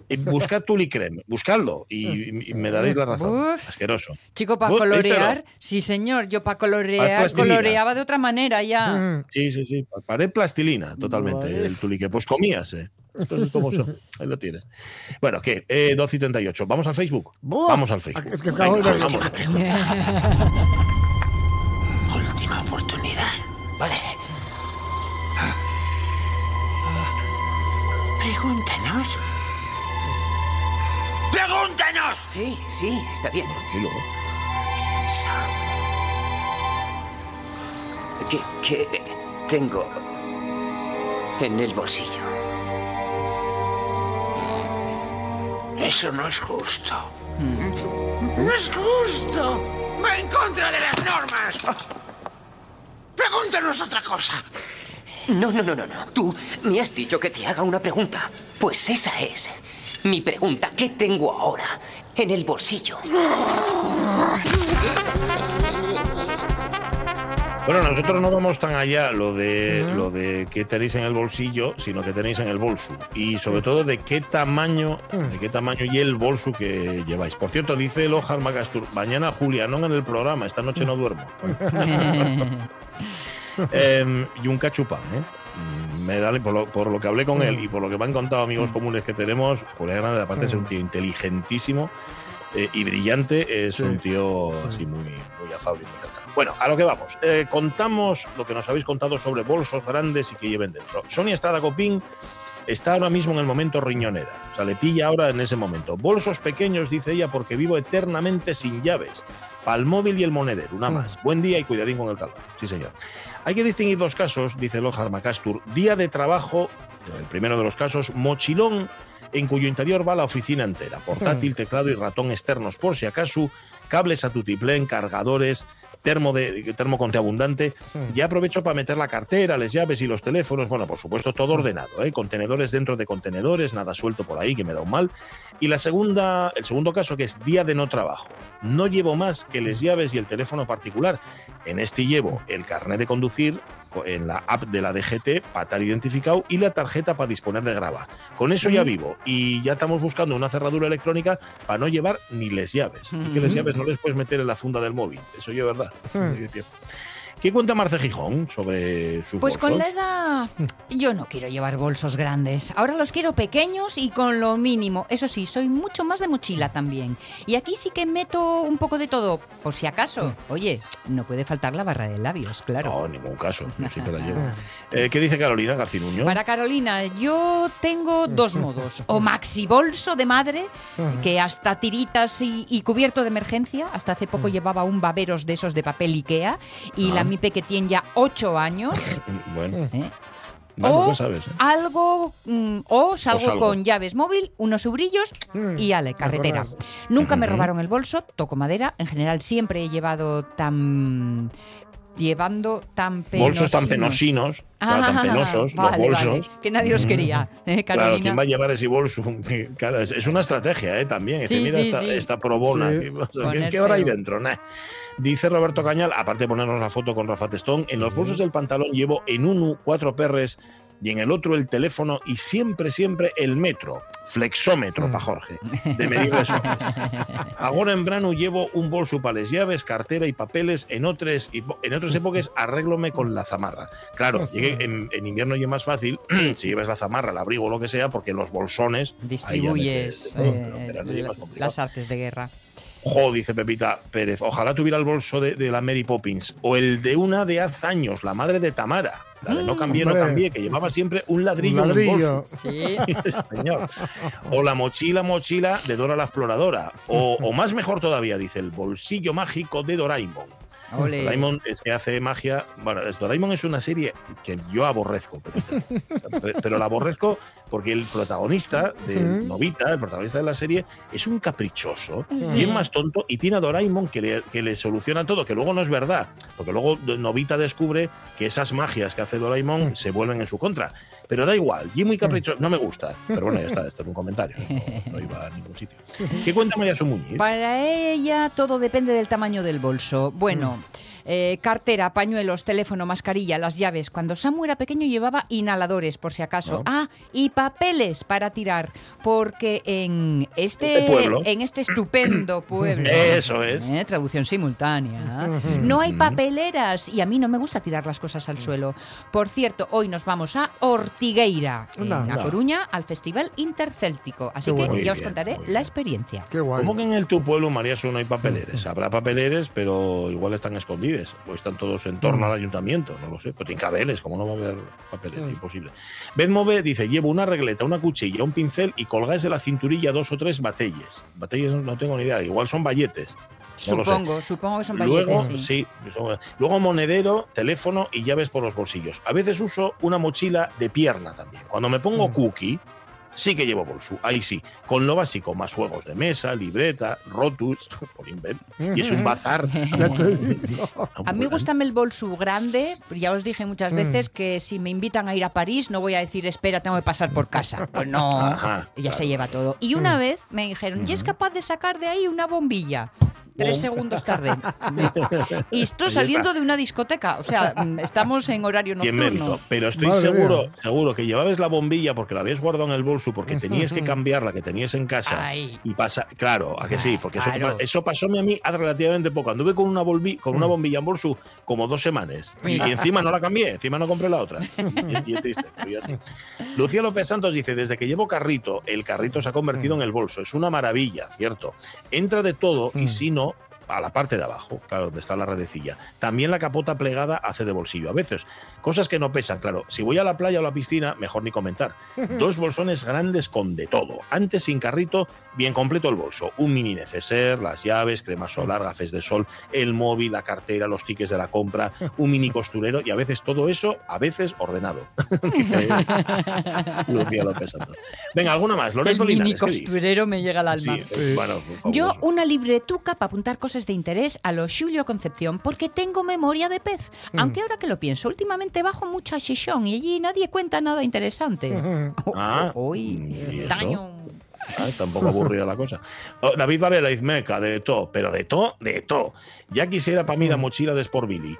eh, buscad tulicrem, buscadlo (laughs) y, y me daréis la razón. Uf. Asqueroso. Chico, para ¿viste, colorear, no? sí señor, yo para colorear plastilina. coloreaba de otra manera ya. Sí, sí, sí. Paré plastilina totalmente Vale. el tulique. Pues comías, ¿eh? Entonces, ¿cómo son? (laughs) Ahí lo tienes. Bueno, ¿qué? Eh, 12 y 38. ¿Vamos al Facebook? Vamos al Facebook. Es que acabo Venga, de- vamos. (laughs) Última oportunidad. Vale. Pregúntanos. ¡Pregúntanos! Sí, sí, está bien. Tranquilo. ¿Qué, qué tengo en el bolsillo? Eso no es justo. No es justo. Va en contra de las normas. Pregúntanos otra cosa. No, no, no, no, no. Tú me has dicho que te haga una pregunta. Pues esa es mi pregunta. ¿Qué tengo ahora en el bolsillo? (laughs) Bueno, nosotros no vamos tan allá lo de lo de qué tenéis en el bolsillo, sino que tenéis en el bolso y sobre todo de qué tamaño, de qué tamaño y el bolso que lleváis. Por cierto, dice el Ojar Macastur, mañana Julianón en el programa, esta noche no duermo. (laughs) (laughs) Em, y un cachupán, ¿eh? Mm, Me da, por, lo, por lo que hablé con él y por lo que me han contado amigos comunes que tenemos, Julián Hernández, aparte de ser un tío inteligentísimo eh, y brillante, es Sí. un tío así muy, muy afable y muy cercano. Bueno, a lo que vamos. Eh, contamos lo que nos habéis contado sobre bolsos grandes y que lleven dentro. Sonia Estrada Copín está ahora mismo en el momento riñonera. O sea, le pilla ahora en ese momento. Bolsos pequeños, dice ella, porque vivo eternamente sin llaves. Para el móvil y el monedero, una más. Buen día y cuidadín con el calor. Sí, señor. Hay que distinguir dos casos, dice Lothar Macastur. Día de trabajo, el primero de los casos, mochilón en cuyo interior va la oficina entera. Portátil, teclado y ratón externos por si acaso, cables a tutiplén, cargadores, termo, de, termo conteabundante. Ya aprovecho para meter la cartera, las llaves y los teléfonos. Bueno, por supuesto, todo ordenado, ¿eh? contenedores dentro de contenedores, nada suelto por ahí que me da un mal. Y la segunda, el segundo caso que es día de no trabajo. No llevo más que las llaves y el teléfono particular. En este llevo el carnet de conducir en la app de la DGT para estar identificado y la tarjeta para disponer de grava. Con eso ya vivo y ya estamos buscando una cerradura electrónica para no llevar ni les llaves. Y que les llaves no les puedes meter en la funda del móvil. Eso yo es verdad. ¿Qué cuenta Marce Gijón sobre sus Pues con la bolsos? edad yo no quiero llevar bolsos grandes. Ahora los quiero pequeños y con lo mínimo. Eso sí, soy mucho más de mochila también. Y aquí sí que meto un poco de todo, por si acaso. Oye, no puede faltar la barra de labios, claro. No, en ningún caso. Yo siempre la llevo. (laughs) Eh, ¿Qué dice Carolina Garcinuño? Para Carolina, yo tengo dos modos. O maxi bolso de madre, que hasta tiritas y, y cubierto de emergencia. Hasta hace poco llevaba un baberos de esos de papel Ikea. Y Ah. la mi que tiene ya ocho años. (laughs) Bueno, ¿eh? bueno, o pues sabes. ¿eh? algo mm, o salgo salgo. con llaves móvil, unos sobrillos y ale, carretera. Nunca me robaron el bolso, toco madera. En general siempre he llevado tan llevando tan penosinos. Bolsos tan penosinos, claro, tan Ah, penosos, vale, los bolsos. vale, que nadie los quería, ¿eh, Claro? ¿quién va a llevar ese bolso? (laughs) Claro, es, es una estrategia, ¿eh? También. Es que Sí, mira sí, esta, sí. esta probona. (laughs) ¿qué- ¿Qué hora hay dentro? Nah. Dice Roberto Cañal, aparte de ponernos la foto con Rafa Testón, en los bolsos del pantalón llevo en uno cuatro perres y en el otro el teléfono y siempre, siempre el metro, flexómetro para Jorge, (laughs) de medir eso. Ahora en verano llevo un bolso para las llaves, cartera y papeles. En otras, en otras épocas arréglome con la zamarra. Claro, (laughs) llegué- en, en invierno ya es más fácil (clears throat) si llevas la zamarra, el abrigo o lo que sea, porque los bolsones. Distribuyes metes pero eh, las artes de guerra. Jo, dice Pepita Pérez, ojalá tuviera el bolso de, de la Mary Poppins o el de una de hace años, la madre de Tamara, la de no cambié, no cambié, que llevaba siempre un ladrillo, Un en el bolso. (laughs) Sí. Señor. O la mochila, mochila de Dora la Exploradora. O, o más mejor todavía, dice, el bolsillo mágico de Doraemon. Ole. Doraemon es que hace magia. Bueno, Doraemon es una serie que yo aborrezco, Pepita. O sea, (laughs) pero la aborrezco porque el protagonista de. Novita, el protagonista de la serie, es un caprichoso, Sí. bien más tonto, y tiene a Doraemon que le, que le soluciona todo, que luego no es verdad, porque luego Novita descubre que esas magias que hace Doraemon se vuelven en su contra. Pero da igual, y muy caprichoso, no me gusta. Pero bueno, ya está, esto es un comentario, (laughs) no, no iba a ningún sitio. ¿Qué cuenta María Sumuñiz? Para ella todo depende del tamaño del bolso. Bueno, eh, cartera, pañuelos, teléfono, mascarilla, las llaves. Cuando Samu era pequeño llevaba inhaladores, por si acaso. No. Ah, y papeles para tirar, porque en este, Este pueblo. en este estupendo (coughs) pueblo, Eso es. eh, traducción simultánea, no hay papeleras y a mí no me gusta tirar las cosas al suelo. Por cierto, hoy nos vamos a Ortigueira, en. La. Coruña, al Festival Intercéltico. Así Qué que ya os contaré la experiencia. Qué guay. ¿Cómo que en el tu pueblo, María, no hay papeleres? (laughs) Habrá papeleres, pero igual están O están todos en torno al ayuntamiento, no lo sé. Pero tiene cabeles, ¿cómo no va a haber papeles? Imposible. Bedmove dice, llevo una regleta, una cuchilla, un pincel y colgáis de la cinturilla dos o tres batelles. Batelles no, tengo ni idea, igual son balletes. No lo sé. Supongo, supongo que son Luego, sí. sí, luego monedero, teléfono y llaves por los bolsillos. A veces uso una mochila de pierna también. Cuando me pongo cookie, sí que llevo bolso. Ahí sí, con lo básico, más juegos de mesa, libreta, rotus, (laughs) por invent. Y es un bazar. (laughs) A mí gusta el bolso grande, ya os dije muchas Mm. veces que si me invitan a ir a París no voy a decir, espera, tengo que pasar por casa. (laughs) Pues no, Ajá, ya se claro. lleva todo. Y una vez me dijeron, ¿y es capaz de sacar de ahí una bombilla? Tres segundos tarde. (laughs) Y estoy Ahí saliendo de una discoteca. O sea, mm, estamos en horario nocturno. mérito. Pero estoy Madre seguro, mía. seguro que llevabas la bombilla porque la habías guardado en el bolso, porque tenías que cambiarla, que tenías en casa. Ay. Y pasa, claro, a que sí, porque eso, Claro. eso pasóme a mí hace relativamente poco. Anduve con una, con una bombilla en bolso como dos semanas. Y, Mira. y encima no la cambié, encima no compré la otra. (laughs) Y, es triste, pero. Lucía López Santos dice: Desde que llevo carrito, el carrito se ha convertido en el bolso. Es una maravilla, ¿cierto? Entra de todo y si no. A la parte de abajo, claro, donde está la redecilla. También la capota plegada hace de bolsillo. A veces, cosas que no pesan, claro. Si voy a la playa o a la piscina, mejor ni comentar. (laughs) Dos bolsones grandes con de todo. Antes sin carrito, bien completo el bolso. Un mini neceser, las llaves, crema solar, gafes de sol, el móvil, la cartera, los tickets de la compra, un mini costurero y a veces todo eso, a veces ordenado. (laughs) Dice (laughs) Lucía López Santos. Venga, alguna más. El Lorenzo mini Linares, ¿qué dice? costurero me llega al alma. Sí, eh, bueno, Yo una libretuca para apuntar cosas de interés a lo Julio Concepción porque tengo memoria de pez. Mm. Aunque ahora que lo pienso, últimamente bajo mucha chichón y allí nadie cuenta nada interesante. (laughs) (laughs) Ah, Uy, ¿y eso? daño. Ah, tampoco aburrida la cosa. Oh, David Varela, Izmeca, de todo, pero de todo, de todo. Ya quisiera para mí la mochila de Sport Billy.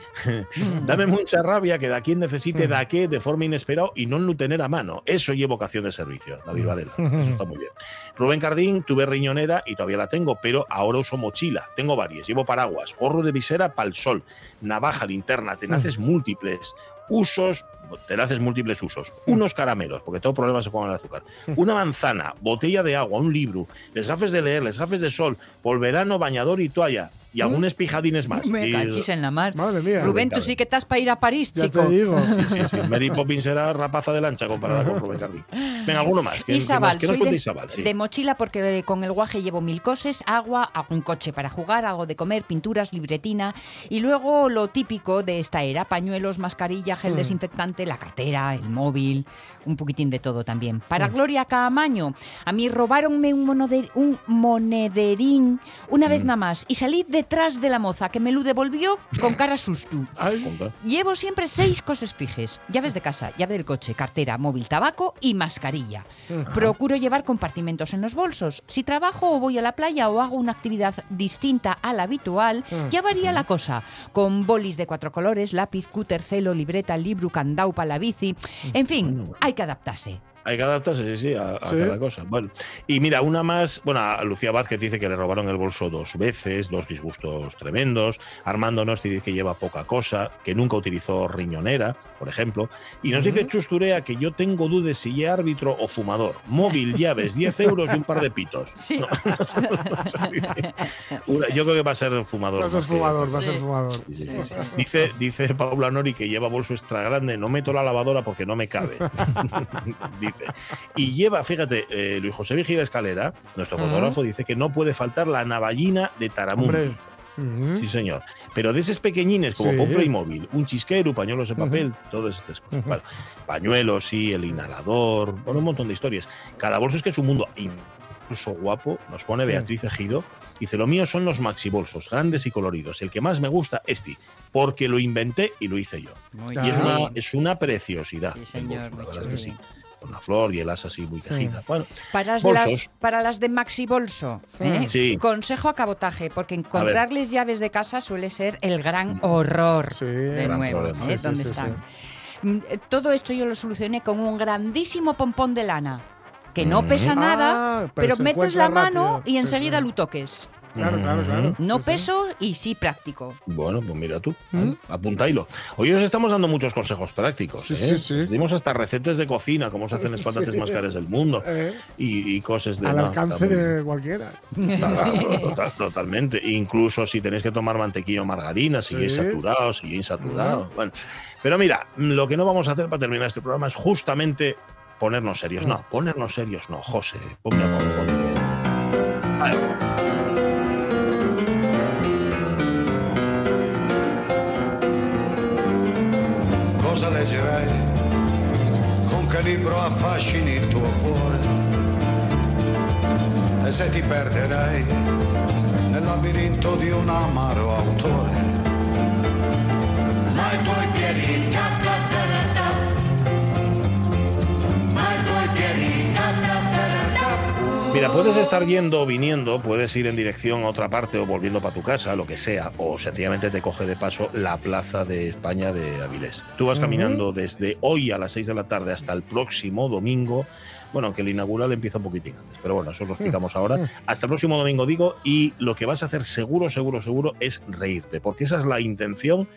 Dame mucha rabia que da quien necesite da qué de forma inesperada y no lo tener a mano. Eso lleva vocación de servicio, David Varela. Eso está muy bien. Rubén Cardín, tuve riñonera y todavía la tengo, pero ahora uso mochila. Tengo varias. Llevo paraguas, gorro de visera para el sol, navaja, linterna, tenaces múltiples, usos, tenaces múltiples usos, unos caramelos, porque todo problema se con el azúcar, una manzana, botella de agua, un libro, les gafes de leer, les gafes de sol, polverano, bañador y toalla, y algunos pijadines más. Me Y- cachis en la mar. Madre mía. Rubén, tú sí que estás para ir a París, Ya chico. te digo. Sí, sí, sí. Mary Poppins era rapaza de lancha comparada con Rubén Cardín. Venga, alguno más. ¿Qué, Y qué más? ¿Qué nos soy cuenta de, Isabal? Sí. de mochila porque con el guaje llevo mil cosas, agua, hago un coche para jugar, algo de comer, pinturas, libretina y luego lo típico de esta era, pañuelos, mascarilla, Mm. gel la cartera, el móvil. Un poquitín de todo también. Para Gloria Caamaño, a mí robáronme un, monode- un monederín una vez nada más y salí detrás de la moza que me lo devolvió con cara susto. Llevo siempre seis cosas fijes. Llaves de casa, llave del coche, cartera, móvil, tabaco y mascarilla. Procuro llevar compartimentos en los bolsos. Si trabajo o voy a la playa o hago una actividad distinta a la habitual, Mm. ya varía la cosa. Con bolis de cuatro colores, lápiz, cúter, celo, libreta, libro, candau para la bici. En fin, hay que adaptarse. Hay que adaptarse, sí, sí, a, a Sí. cada cosa. Bueno, y mira, una más, bueno, a Lucía Vázquez dice que le robaron el bolso dos veces, dos disgustos tremendos. Armando Nosti dice que lleva poca cosa, que nunca utilizó riñonera, por ejemplo. Y nos dice Chusturea que yo tengo dudas si es árbitro o fumador. Móvil, llaves, 10 euros y un par de pitos. (laughs) Sí. (laughs) Yo creo que va a ser fumador. Va a ser más que- fumador, va a ser Sí. fumador. Sí, sí, sí. Dice, dice Paula Nori que lleva bolso extra grande, no meto la lavadora porque no me cabe. dice. (laughs) Y lleva, fíjate, eh, Luis José Vigila Escalera, nuestro fotógrafo, dice que no puede faltar la navallina de Taramundo. Hombre. Ujú. Sí, señor. Pero de esos pequeñines, como Sí. para un Playmobil, un chisquero, pañuelos de papel, todas estas cosas. Bueno, pañuelos, sí, el inhalador, bueno, un montón de historias. Cada bolso es que es un mundo incluso guapo, nos pone Beatriz Ejido. Dice, lo mío son los maxibolsos, grandes y coloridos. El que más me gusta, este, porque lo inventé y lo hice yo. Muy y es una, es una preciosidad. el señor, bolso, la verdad es que sí. Con la flor y el asa así muy cajita. Bueno, Para las, bolsos. para las de Maxi Bolso, ¿eh? Mm. Sí. consejo a cabotaje, porque encontrarles llaves de casa suele ser el gran horror de Gran nuevo. problema. ¿eh? ¿Dónde sí, están? Mm, eh, Todo esto yo lo solucioné con un grandísimo pompón de lana, que no Mm. pesa Ah, nada, pero pero, metes la mano rápido. y enseguida sí. lo toques. Claro, claro, claro. No Sí, sí. peso y sí práctico. Bueno, pues mira tú, ¿vale? apuntailo. Hoy os estamos dando muchos consejos prácticos. Sí, ¿eh? sí, sí. Os Dimos hasta recetas de cocina, cómo se hacen (laughs) las patatas más caras del mundo (laughs) Eh. y, y cosas de. Al no, alcance de cualquiera. Claro, (laughs) total- totalmente. Incluso si tenéis que tomar mantequilla o margarina, siguieix Sí. saturado, siguieix saturado. Bueno, pero mira, lo que no vamos a hacer para terminar este programa es justamente ponernos serios. No, ponernos serios no, José. Ponme a Pablo, ponme. Vale. Cosa leggerai? Con che libro affascini il tuo cuore? E se ti perderai nel labirinto di un amaro autore? Ma i tuoi piedi tap tap Mira, puedes estar yendo o viniendo, puedes ir en dirección a otra parte o volviendo para tu casa, lo que sea, o sencillamente te coge de paso la Plaza de España de Avilés. Tú vas caminando desde hoy a las 6 de la tarde hasta el próximo domingo. Bueno, aunque el inaugural empieza un poquitín antes, pero bueno, eso lo explicamos ahora. Hasta el próximo domingo, digo, y lo que vas a hacer seguro, seguro, seguro es reírte, porque esa es la intención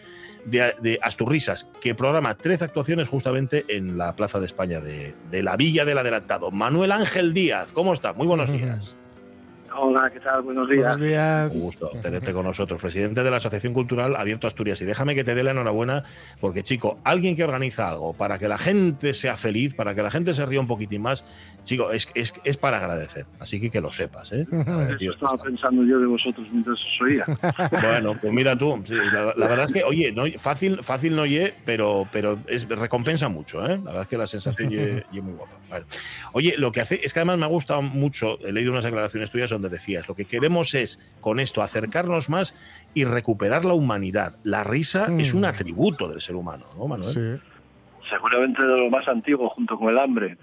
de, de Asturrisas, que programa 13 actuaciones justamente en la Plaza de España de, de la Villa del Adelantado. Manuel Ángel Díaz, ¿cómo estás? Muy buenos días. Hola, ¿qué tal? Buenos días. Buenos días. Un gusto tenerte con nosotros, presidente de la Asociación Cultural Abierto Asturias. Y déjame que te dé la enhorabuena, porque, chico, alguien que organiza algo para que la gente sea feliz, para que la gente se ría un poquitín más, chico, es, es, es para agradecer. Así que que lo sepas, ¿eh? (laughs) Eso estaba pensando yo de vosotros mientras os oía. (laughs) Bueno, pues mira tú, sí, la, la verdad es que, oye, no, fácil, fácil no ye, pero, pero es, recompensa mucho, ¿eh? La verdad es que la sensación ye, (laughs) ye muy guapa. Vale. Oye, lo que hace es que además me ha gustado mucho, he leído unas declaraciones tuyas donde decías, lo que queremos es con esto acercarnos más y recuperar la humanidad. La risa Mm. es un atributo del ser humano, ¿no, Manuel? Sí. Seguramente de lo más antiguo, junto con el hambre.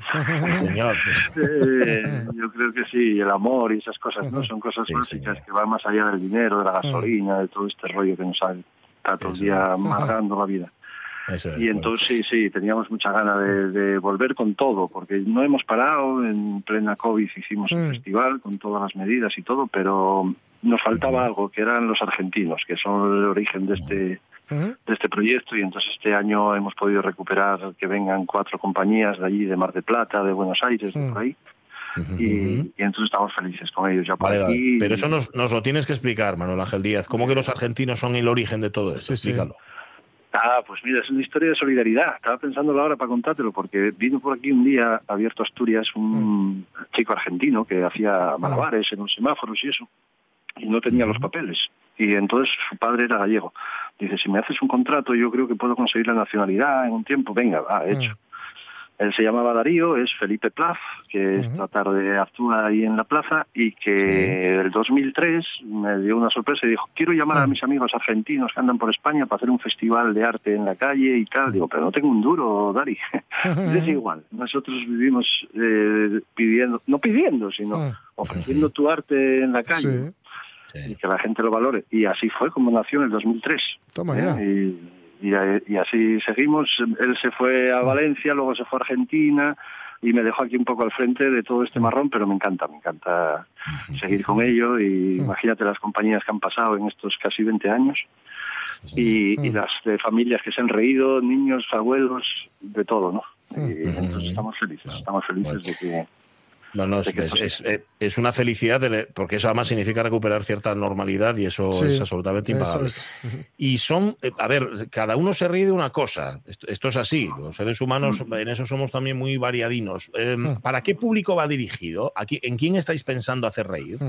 Señor. (laughs) Eh, yo creo que sí, el amor y esas cosas, ¿no? Son cosas básicas que van más allá del dinero, de la gasolina, de todo este rollo que nos ha está todo el día amargando la vida. Eso es, Y entonces sí, sí, teníamos mucha gana de, de volver con todo, porque no hemos parado, en plena COVID hicimos un festival con todas las medidas y todo, pero nos faltaba algo, que eran los argentinos, que son el origen de este de este proyecto y entonces este año hemos podido recuperar que vengan cuatro compañías de allí, de Mar de Plata, de Buenos Aires, de por ahí, y, y entonces estamos felices con ellos ya por Vale. Pero eso nos, nos lo tienes que explicar, Manuel Ángel Díaz. ¿Cómo que los argentinos son el origen de todo esto? Explícalo. Ah, pues mira, es una historia de solidaridad. Estaba pensando ahora para contártelo, porque vino por aquí un día, abierto Asturias, un chico argentino que hacía malabares en los semáforos y eso, y no tenía los papeles. Y entonces su padre era gallego. Dice, si me haces un contrato, yo creo que puedo conseguir la nacionalidad en un tiempo. Venga, va, hecho. Él se llamaba Darío, es Felipe Plaf, que esta tarde actúa ahí en la plaza y que el 2003 me dio una sorpresa y dijo, quiero llamar a mis amigos argentinos que andan por España para hacer un festival de arte en la calle y tal. Digo, pero no tengo un duro, Dari. (laughs) es igual, nosotros vivimos eh, pidiendo, no pidiendo, sino ofreciendo tu arte en la calle. Y que la gente lo valore. Y así fue como nació en el 2003. Toma ¿eh? ya. Y, y, y así seguimos. Él se fue a Valencia, luego se fue a Argentina y me dejó aquí un poco al frente de todo este marrón, pero me encanta, me encanta seguir con ello y imagínate las compañías que han pasado en estos casi 20 años y, y las de familias que se han reído, niños, abuelos, de todo, ¿no? Y entonces estamos felices, estamos felices de que No, no, es, es, es- es una felicidad, de- porque eso además significa recuperar cierta normalidad y eso Sí, es absolutamente impagable. es. Y son, eh, a ver, cada uno se ríe de una cosa. Esto, esto es así. Los seres humanos en eso somos también muy variadinos. Eh, ¿Para qué público va dirigido? ¿A qui- ¿En quién estáis pensando hacer reír?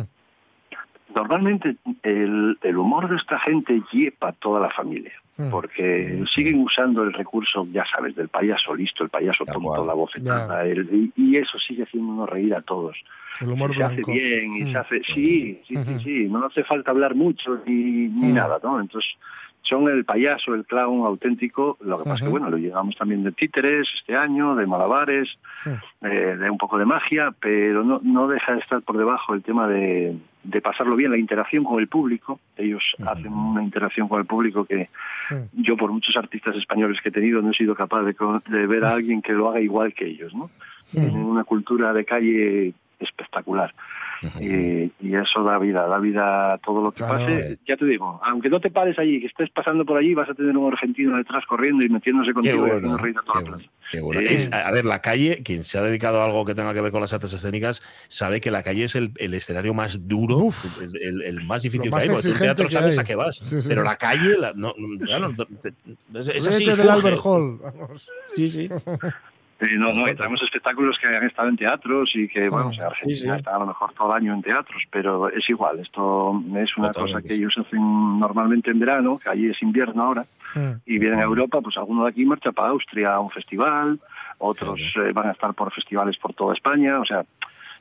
Normalmente el, el humor de esta gente lleva a toda la familia, porque siguen usando el recurso, ya sabes, del payaso listo, el payaso tonto, la bofetada, el- y, y eso sigue haciéndonos reír a todos. El humor se hace blanco. bien y Mm. se hace, sí, sí, sí, sí, no hace falta hablar mucho ni, ni Mm. nada, ¿no? Entonces son el payaso, el clown auténtico, lo que pasa es que bueno, lo llevamos también de títeres este año, de malabares, eh, de un poco de magia, pero no, no deja de estar por debajo el tema de, de pasarlo bien, la interacción con el público. Ellos hacen una interacción con el público que yo, por muchos artistas españoles que he tenido, no he sido capaz de, de ver a alguien que lo haga igual que ellos, ¿no? Tienen una cultura de calle espectacular. Y, y eso da vida, da vida a todo lo que pase. Ya te digo, aunque no te pares allí, que estés pasando por allí, vas a tener un argentino detrás corriendo y metiéndose contigo y bueno, a toda la plaza. Qué bueno. Eh, Es- a ver, la calle, quien se ha dedicado a algo que tenga que ver con las artes escénicas, sabe que la calle es el, el escenario más duro, el, el- el más difícil más que hay. Porque tú en exigente teatro sabes hay. a qué vas. Sí, sí. Pero la calle, la- no, no, claro, es, es así. Del. Albert Hall. Vamos. Sí, sí. (laughs) No, no, y traemos espectáculos que han estado en teatros y que, bueno, en Argentina Sí, a lo mejor todo el año en teatros, pero es igual, esto es una cosa que ellos hacen normalmente en verano, que allí es invierno ahora, y vienen a Europa, pues alguno de aquí marcha para Austria a un festival, otros eh, van a estar por festivales por toda España, o sea,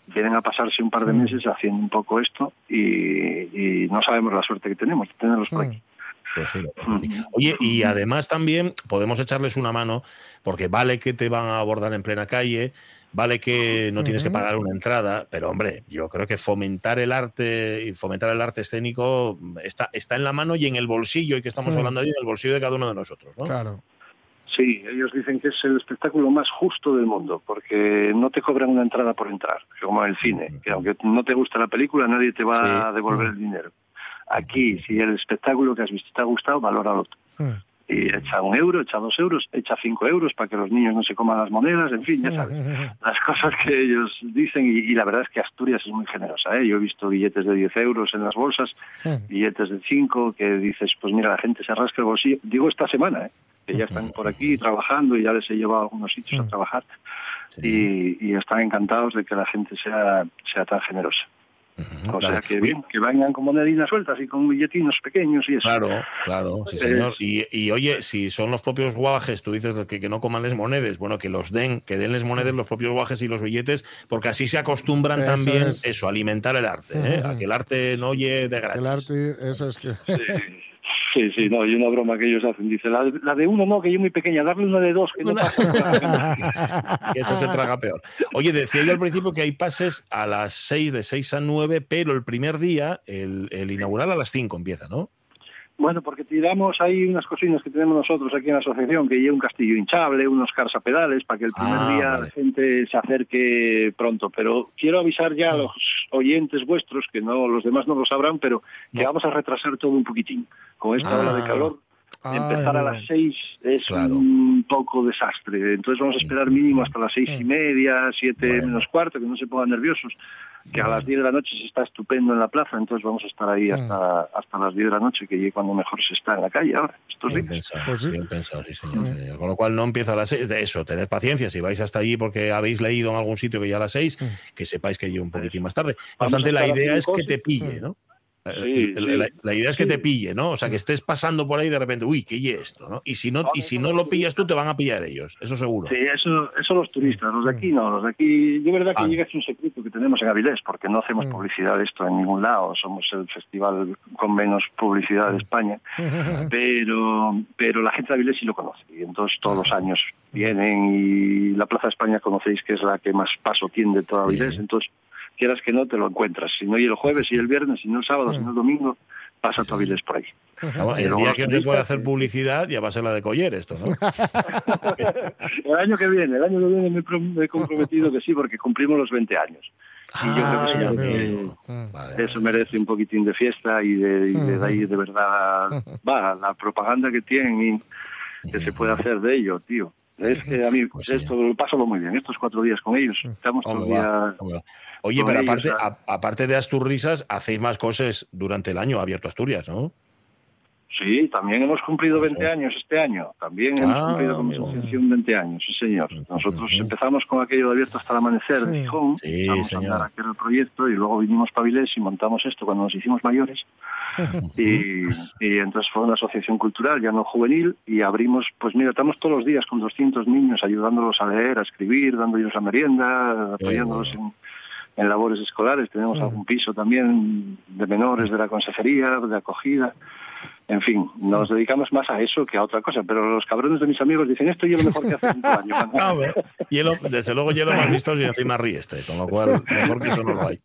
vienen a pasarse un par de meses haciendo un poco esto y, y no sabemos la suerte que tenemos de tenerlos por aquí. Pues sí, Oye, y además también podemos echarles una mano, porque vale que te van a abordar en plena calle, vale que no tienes que pagar una entrada, pero hombre, yo creo que fomentar el arte y fomentar el arte escénico está, está en la mano y en el bolsillo, y que estamos Mm. hablando ahí, en el bolsillo de cada uno de nosotros, ¿no? Claro. Sí, ellos dicen que es el espectáculo más justo del mundo, porque no te cobran una entrada por entrar, como en el cine, que aunque no te gusta la película, nadie te va Sí. a devolver el dinero. Aquí, si el espectáculo que has visto te ha gustado, valóralo. Y echa un euro, echa dos euros, echa cinco euros para que los niños no se coman las monedas, en fin, ya sabes. (laughs) Las cosas que ellos dicen, y, y la verdad es que Asturias es muy generosa. ¿eh? Yo he visto billetes de 10 euros en las bolsas, billetes de 5, que dices, pues mira, la gente se rasca el bolsillo. Digo esta semana, ¿eh? que ya están por aquí trabajando y ya les he llevado a algunos sitios a trabajar y, y están encantados de que la gente sea, sea tan generosa. O sea que bien, que vengan con monedinas sueltas y con billetinos pequeños y eso. Claro, claro, sí, Eh, señor. Y, y, oye, si son los propios guajes, tú dices que, que no coman les monedas, bueno, que los den, que den les monedas los propios guajes y los billetes, porque así se acostumbran Eso también es. eso, alimentar el arte, ¿eh? A que el arte no oye de gratis. El arte, eso es que. Sí, sí, no, y una broma que ellos hacen, dice, la, la de uno no, que yo muy pequeña, darle una de dos, que no pasa que (laughs) eso se traga peor. Oye, decía yo al principio que hay pases a las 6, de 6 a 9, pero el primer día, el, el inaugural a las 5 empieza, ¿no? Bueno, porque tiramos ahí unas cocinas que tenemos nosotros aquí en la asociación, que lleva un castillo hinchable, unos carsapedales, para que el primer Ah, día vale. la gente se acerque pronto. Pero quiero avisar ya a los oyentes vuestros, que no los demás no lo sabrán, pero que vamos a retrasar todo un poquitín. Con esta Ah. ola de calor, Ay, empezar a las seis es Claro. un poco desastre. Entonces vamos a esperar mínimo hasta las seis y media, siete menos cuarto, que no se pongan nerviosos. Que a las 10 de la noche se está estupendo en la plaza, entonces vamos a estar ahí hasta, hasta las 10 de la noche, que es cuando mejor se está en la calle ahora. Estos Bien días. pensado, bien pensado, sí, señor, sí, señor. Con lo cual no empieza a las 6. Eso, tened paciencia. Si vais hasta allí porque habéis leído en algún sitio que ya a las 6, que sepáis que llegue un poquitín más tarde. No obstante, la idea es que te pille, ¿no? La, la- la idea es que te pille, ¿no? O sea, que estés pasando por ahí de repente, uy, ¿qué es esto? ¿no? Y si no, y si no lo pillas tú, te van a pillar ellos, eso seguro. Sí, eso, eso los turistas, los de aquí no, los de aquí, yo verdad que Ah. llega es un secreto que tenemos en Avilés, porque no hacemos publicidad de esto en ningún lado, somos el festival con menos publicidad de España, (laughs) pero, pero la gente de Avilés sí lo conoce, y entonces todos los años vienen y la Plaza de España conocéis que es la que más paso tiene de toda Avilés, entonces quieras que no te lo encuentras, si no y el jueves y el viernes, si no el sábado, si no el domingo, pasa tu Avilés por ahí. El día que puede turistas, hacer publicidad ya va a ser la de Coller esto, ¿no? (laughs) El año que viene, el año que viene me, he pro- me he comprometido que sí, porque cumplimos los 20 años. Y yo creo que Ah, eso, merece, veo. eso merece un poquitín de fiesta y de, y de ahí de verdad va la propaganda que tienen y que se puede hacer de ello, tío. Es que a mí esto lo paso muy bien, estos cuatro días con ellos. Estamos todo Oye, pero aparte, a- aparte de Asturrisas, hacéis más cosas durante el año abierto Asturias, ¿no? Sí, también hemos cumplido 20 años este año. También hemos Ah, cumplido con asociación 20 años, sí señor. Nosotros empezamos con aquello de abierto hasta el amanecer de Gijón, Sí, empezamos a andar aquel proyecto y luego vinimos para Avilés y montamos esto cuando nos hicimos mayores. Y, y entonces fue una asociación cultural, ya no juvenil, y abrimos, pues mira, estamos todos los días con 200 niños ayudándolos a leer, a escribir, dándoles la merienda, apoyándolos en, en labores escolares. Tenemos algún piso también de menores de la consejería, de acogida. En fin, nos dedicamos más a eso que a otra cosa, pero los cabrones de mis amigos dicen esto y es lo mejor que todo el año. (laughs) Ah. Hielo, desde luego hielo más visto y encima ríeste, con lo cual mejor que eso no lo hay.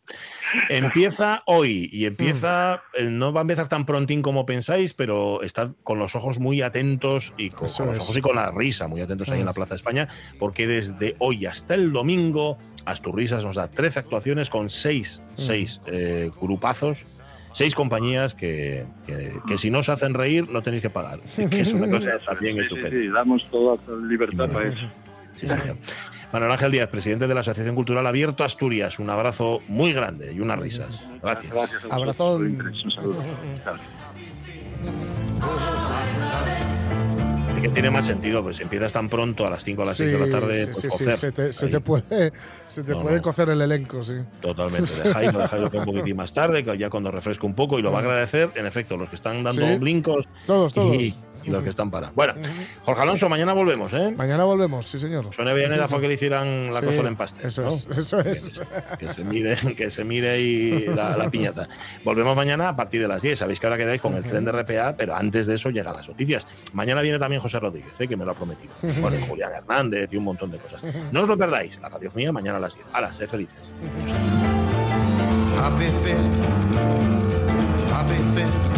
Empieza hoy y empieza, eh, no va a empezar tan prontín como pensáis, pero estad con los ojos muy atentos y con, con los ojos y con la risa muy atentos ahí en la Plaza de España, porque desde hoy hasta el domingo Asturrisas nos da 13 actuaciones con 6 seis, eh, grupazos. Seis compañías que, que, que si no se hacen reír no tenéis que pagar. Que es una (laughs) cosa también Sí, sí, estupenda. sí, damos toda libertad para eso. Sí, señor. Manuel Ángel Díaz, presidente de la Asociación Cultural Abierto Asturias. Un abrazo muy grande y unas risas. Gracias. Abrazón. Un saludo. Y que tiene más sentido, pues si empiezas tan pronto a las 5 o a las 6 de la tarde, sí, pues sí, sí, cocer. se te, se te puede, se te No, puede no. cocer el elenco, sí. Totalmente. Dejáis, dejáis un (laughs) poquitín más tarde, que ya cuando refresco un poco, y lo va a agradecer, en efecto, los que están dando Sí. blincos. Todos, todos. Y los que están para. Bueno, Jorge Alonso, mañana volvemos, ¿eh? Mañana volvemos, sí, señor. Suena bien la fue que le hicieran la Sí, cosa en empaste. Eso ¿no? es, eso es. Que se mire, que se mire ahí la, la piñata. Volvemos mañana a partir de las 10. Sabéis que ahora quedáis con el tren de RPA, pero antes de eso llegan las noticias. Mañana viene también José Rodríguez, ¿eh? que me lo ha prometido. Bueno, y Julián Hernández y un montón de cosas. No os lo perdáis. La radio es mía mañana a las 10. Hala, sé felices. Happy fit, happy fit.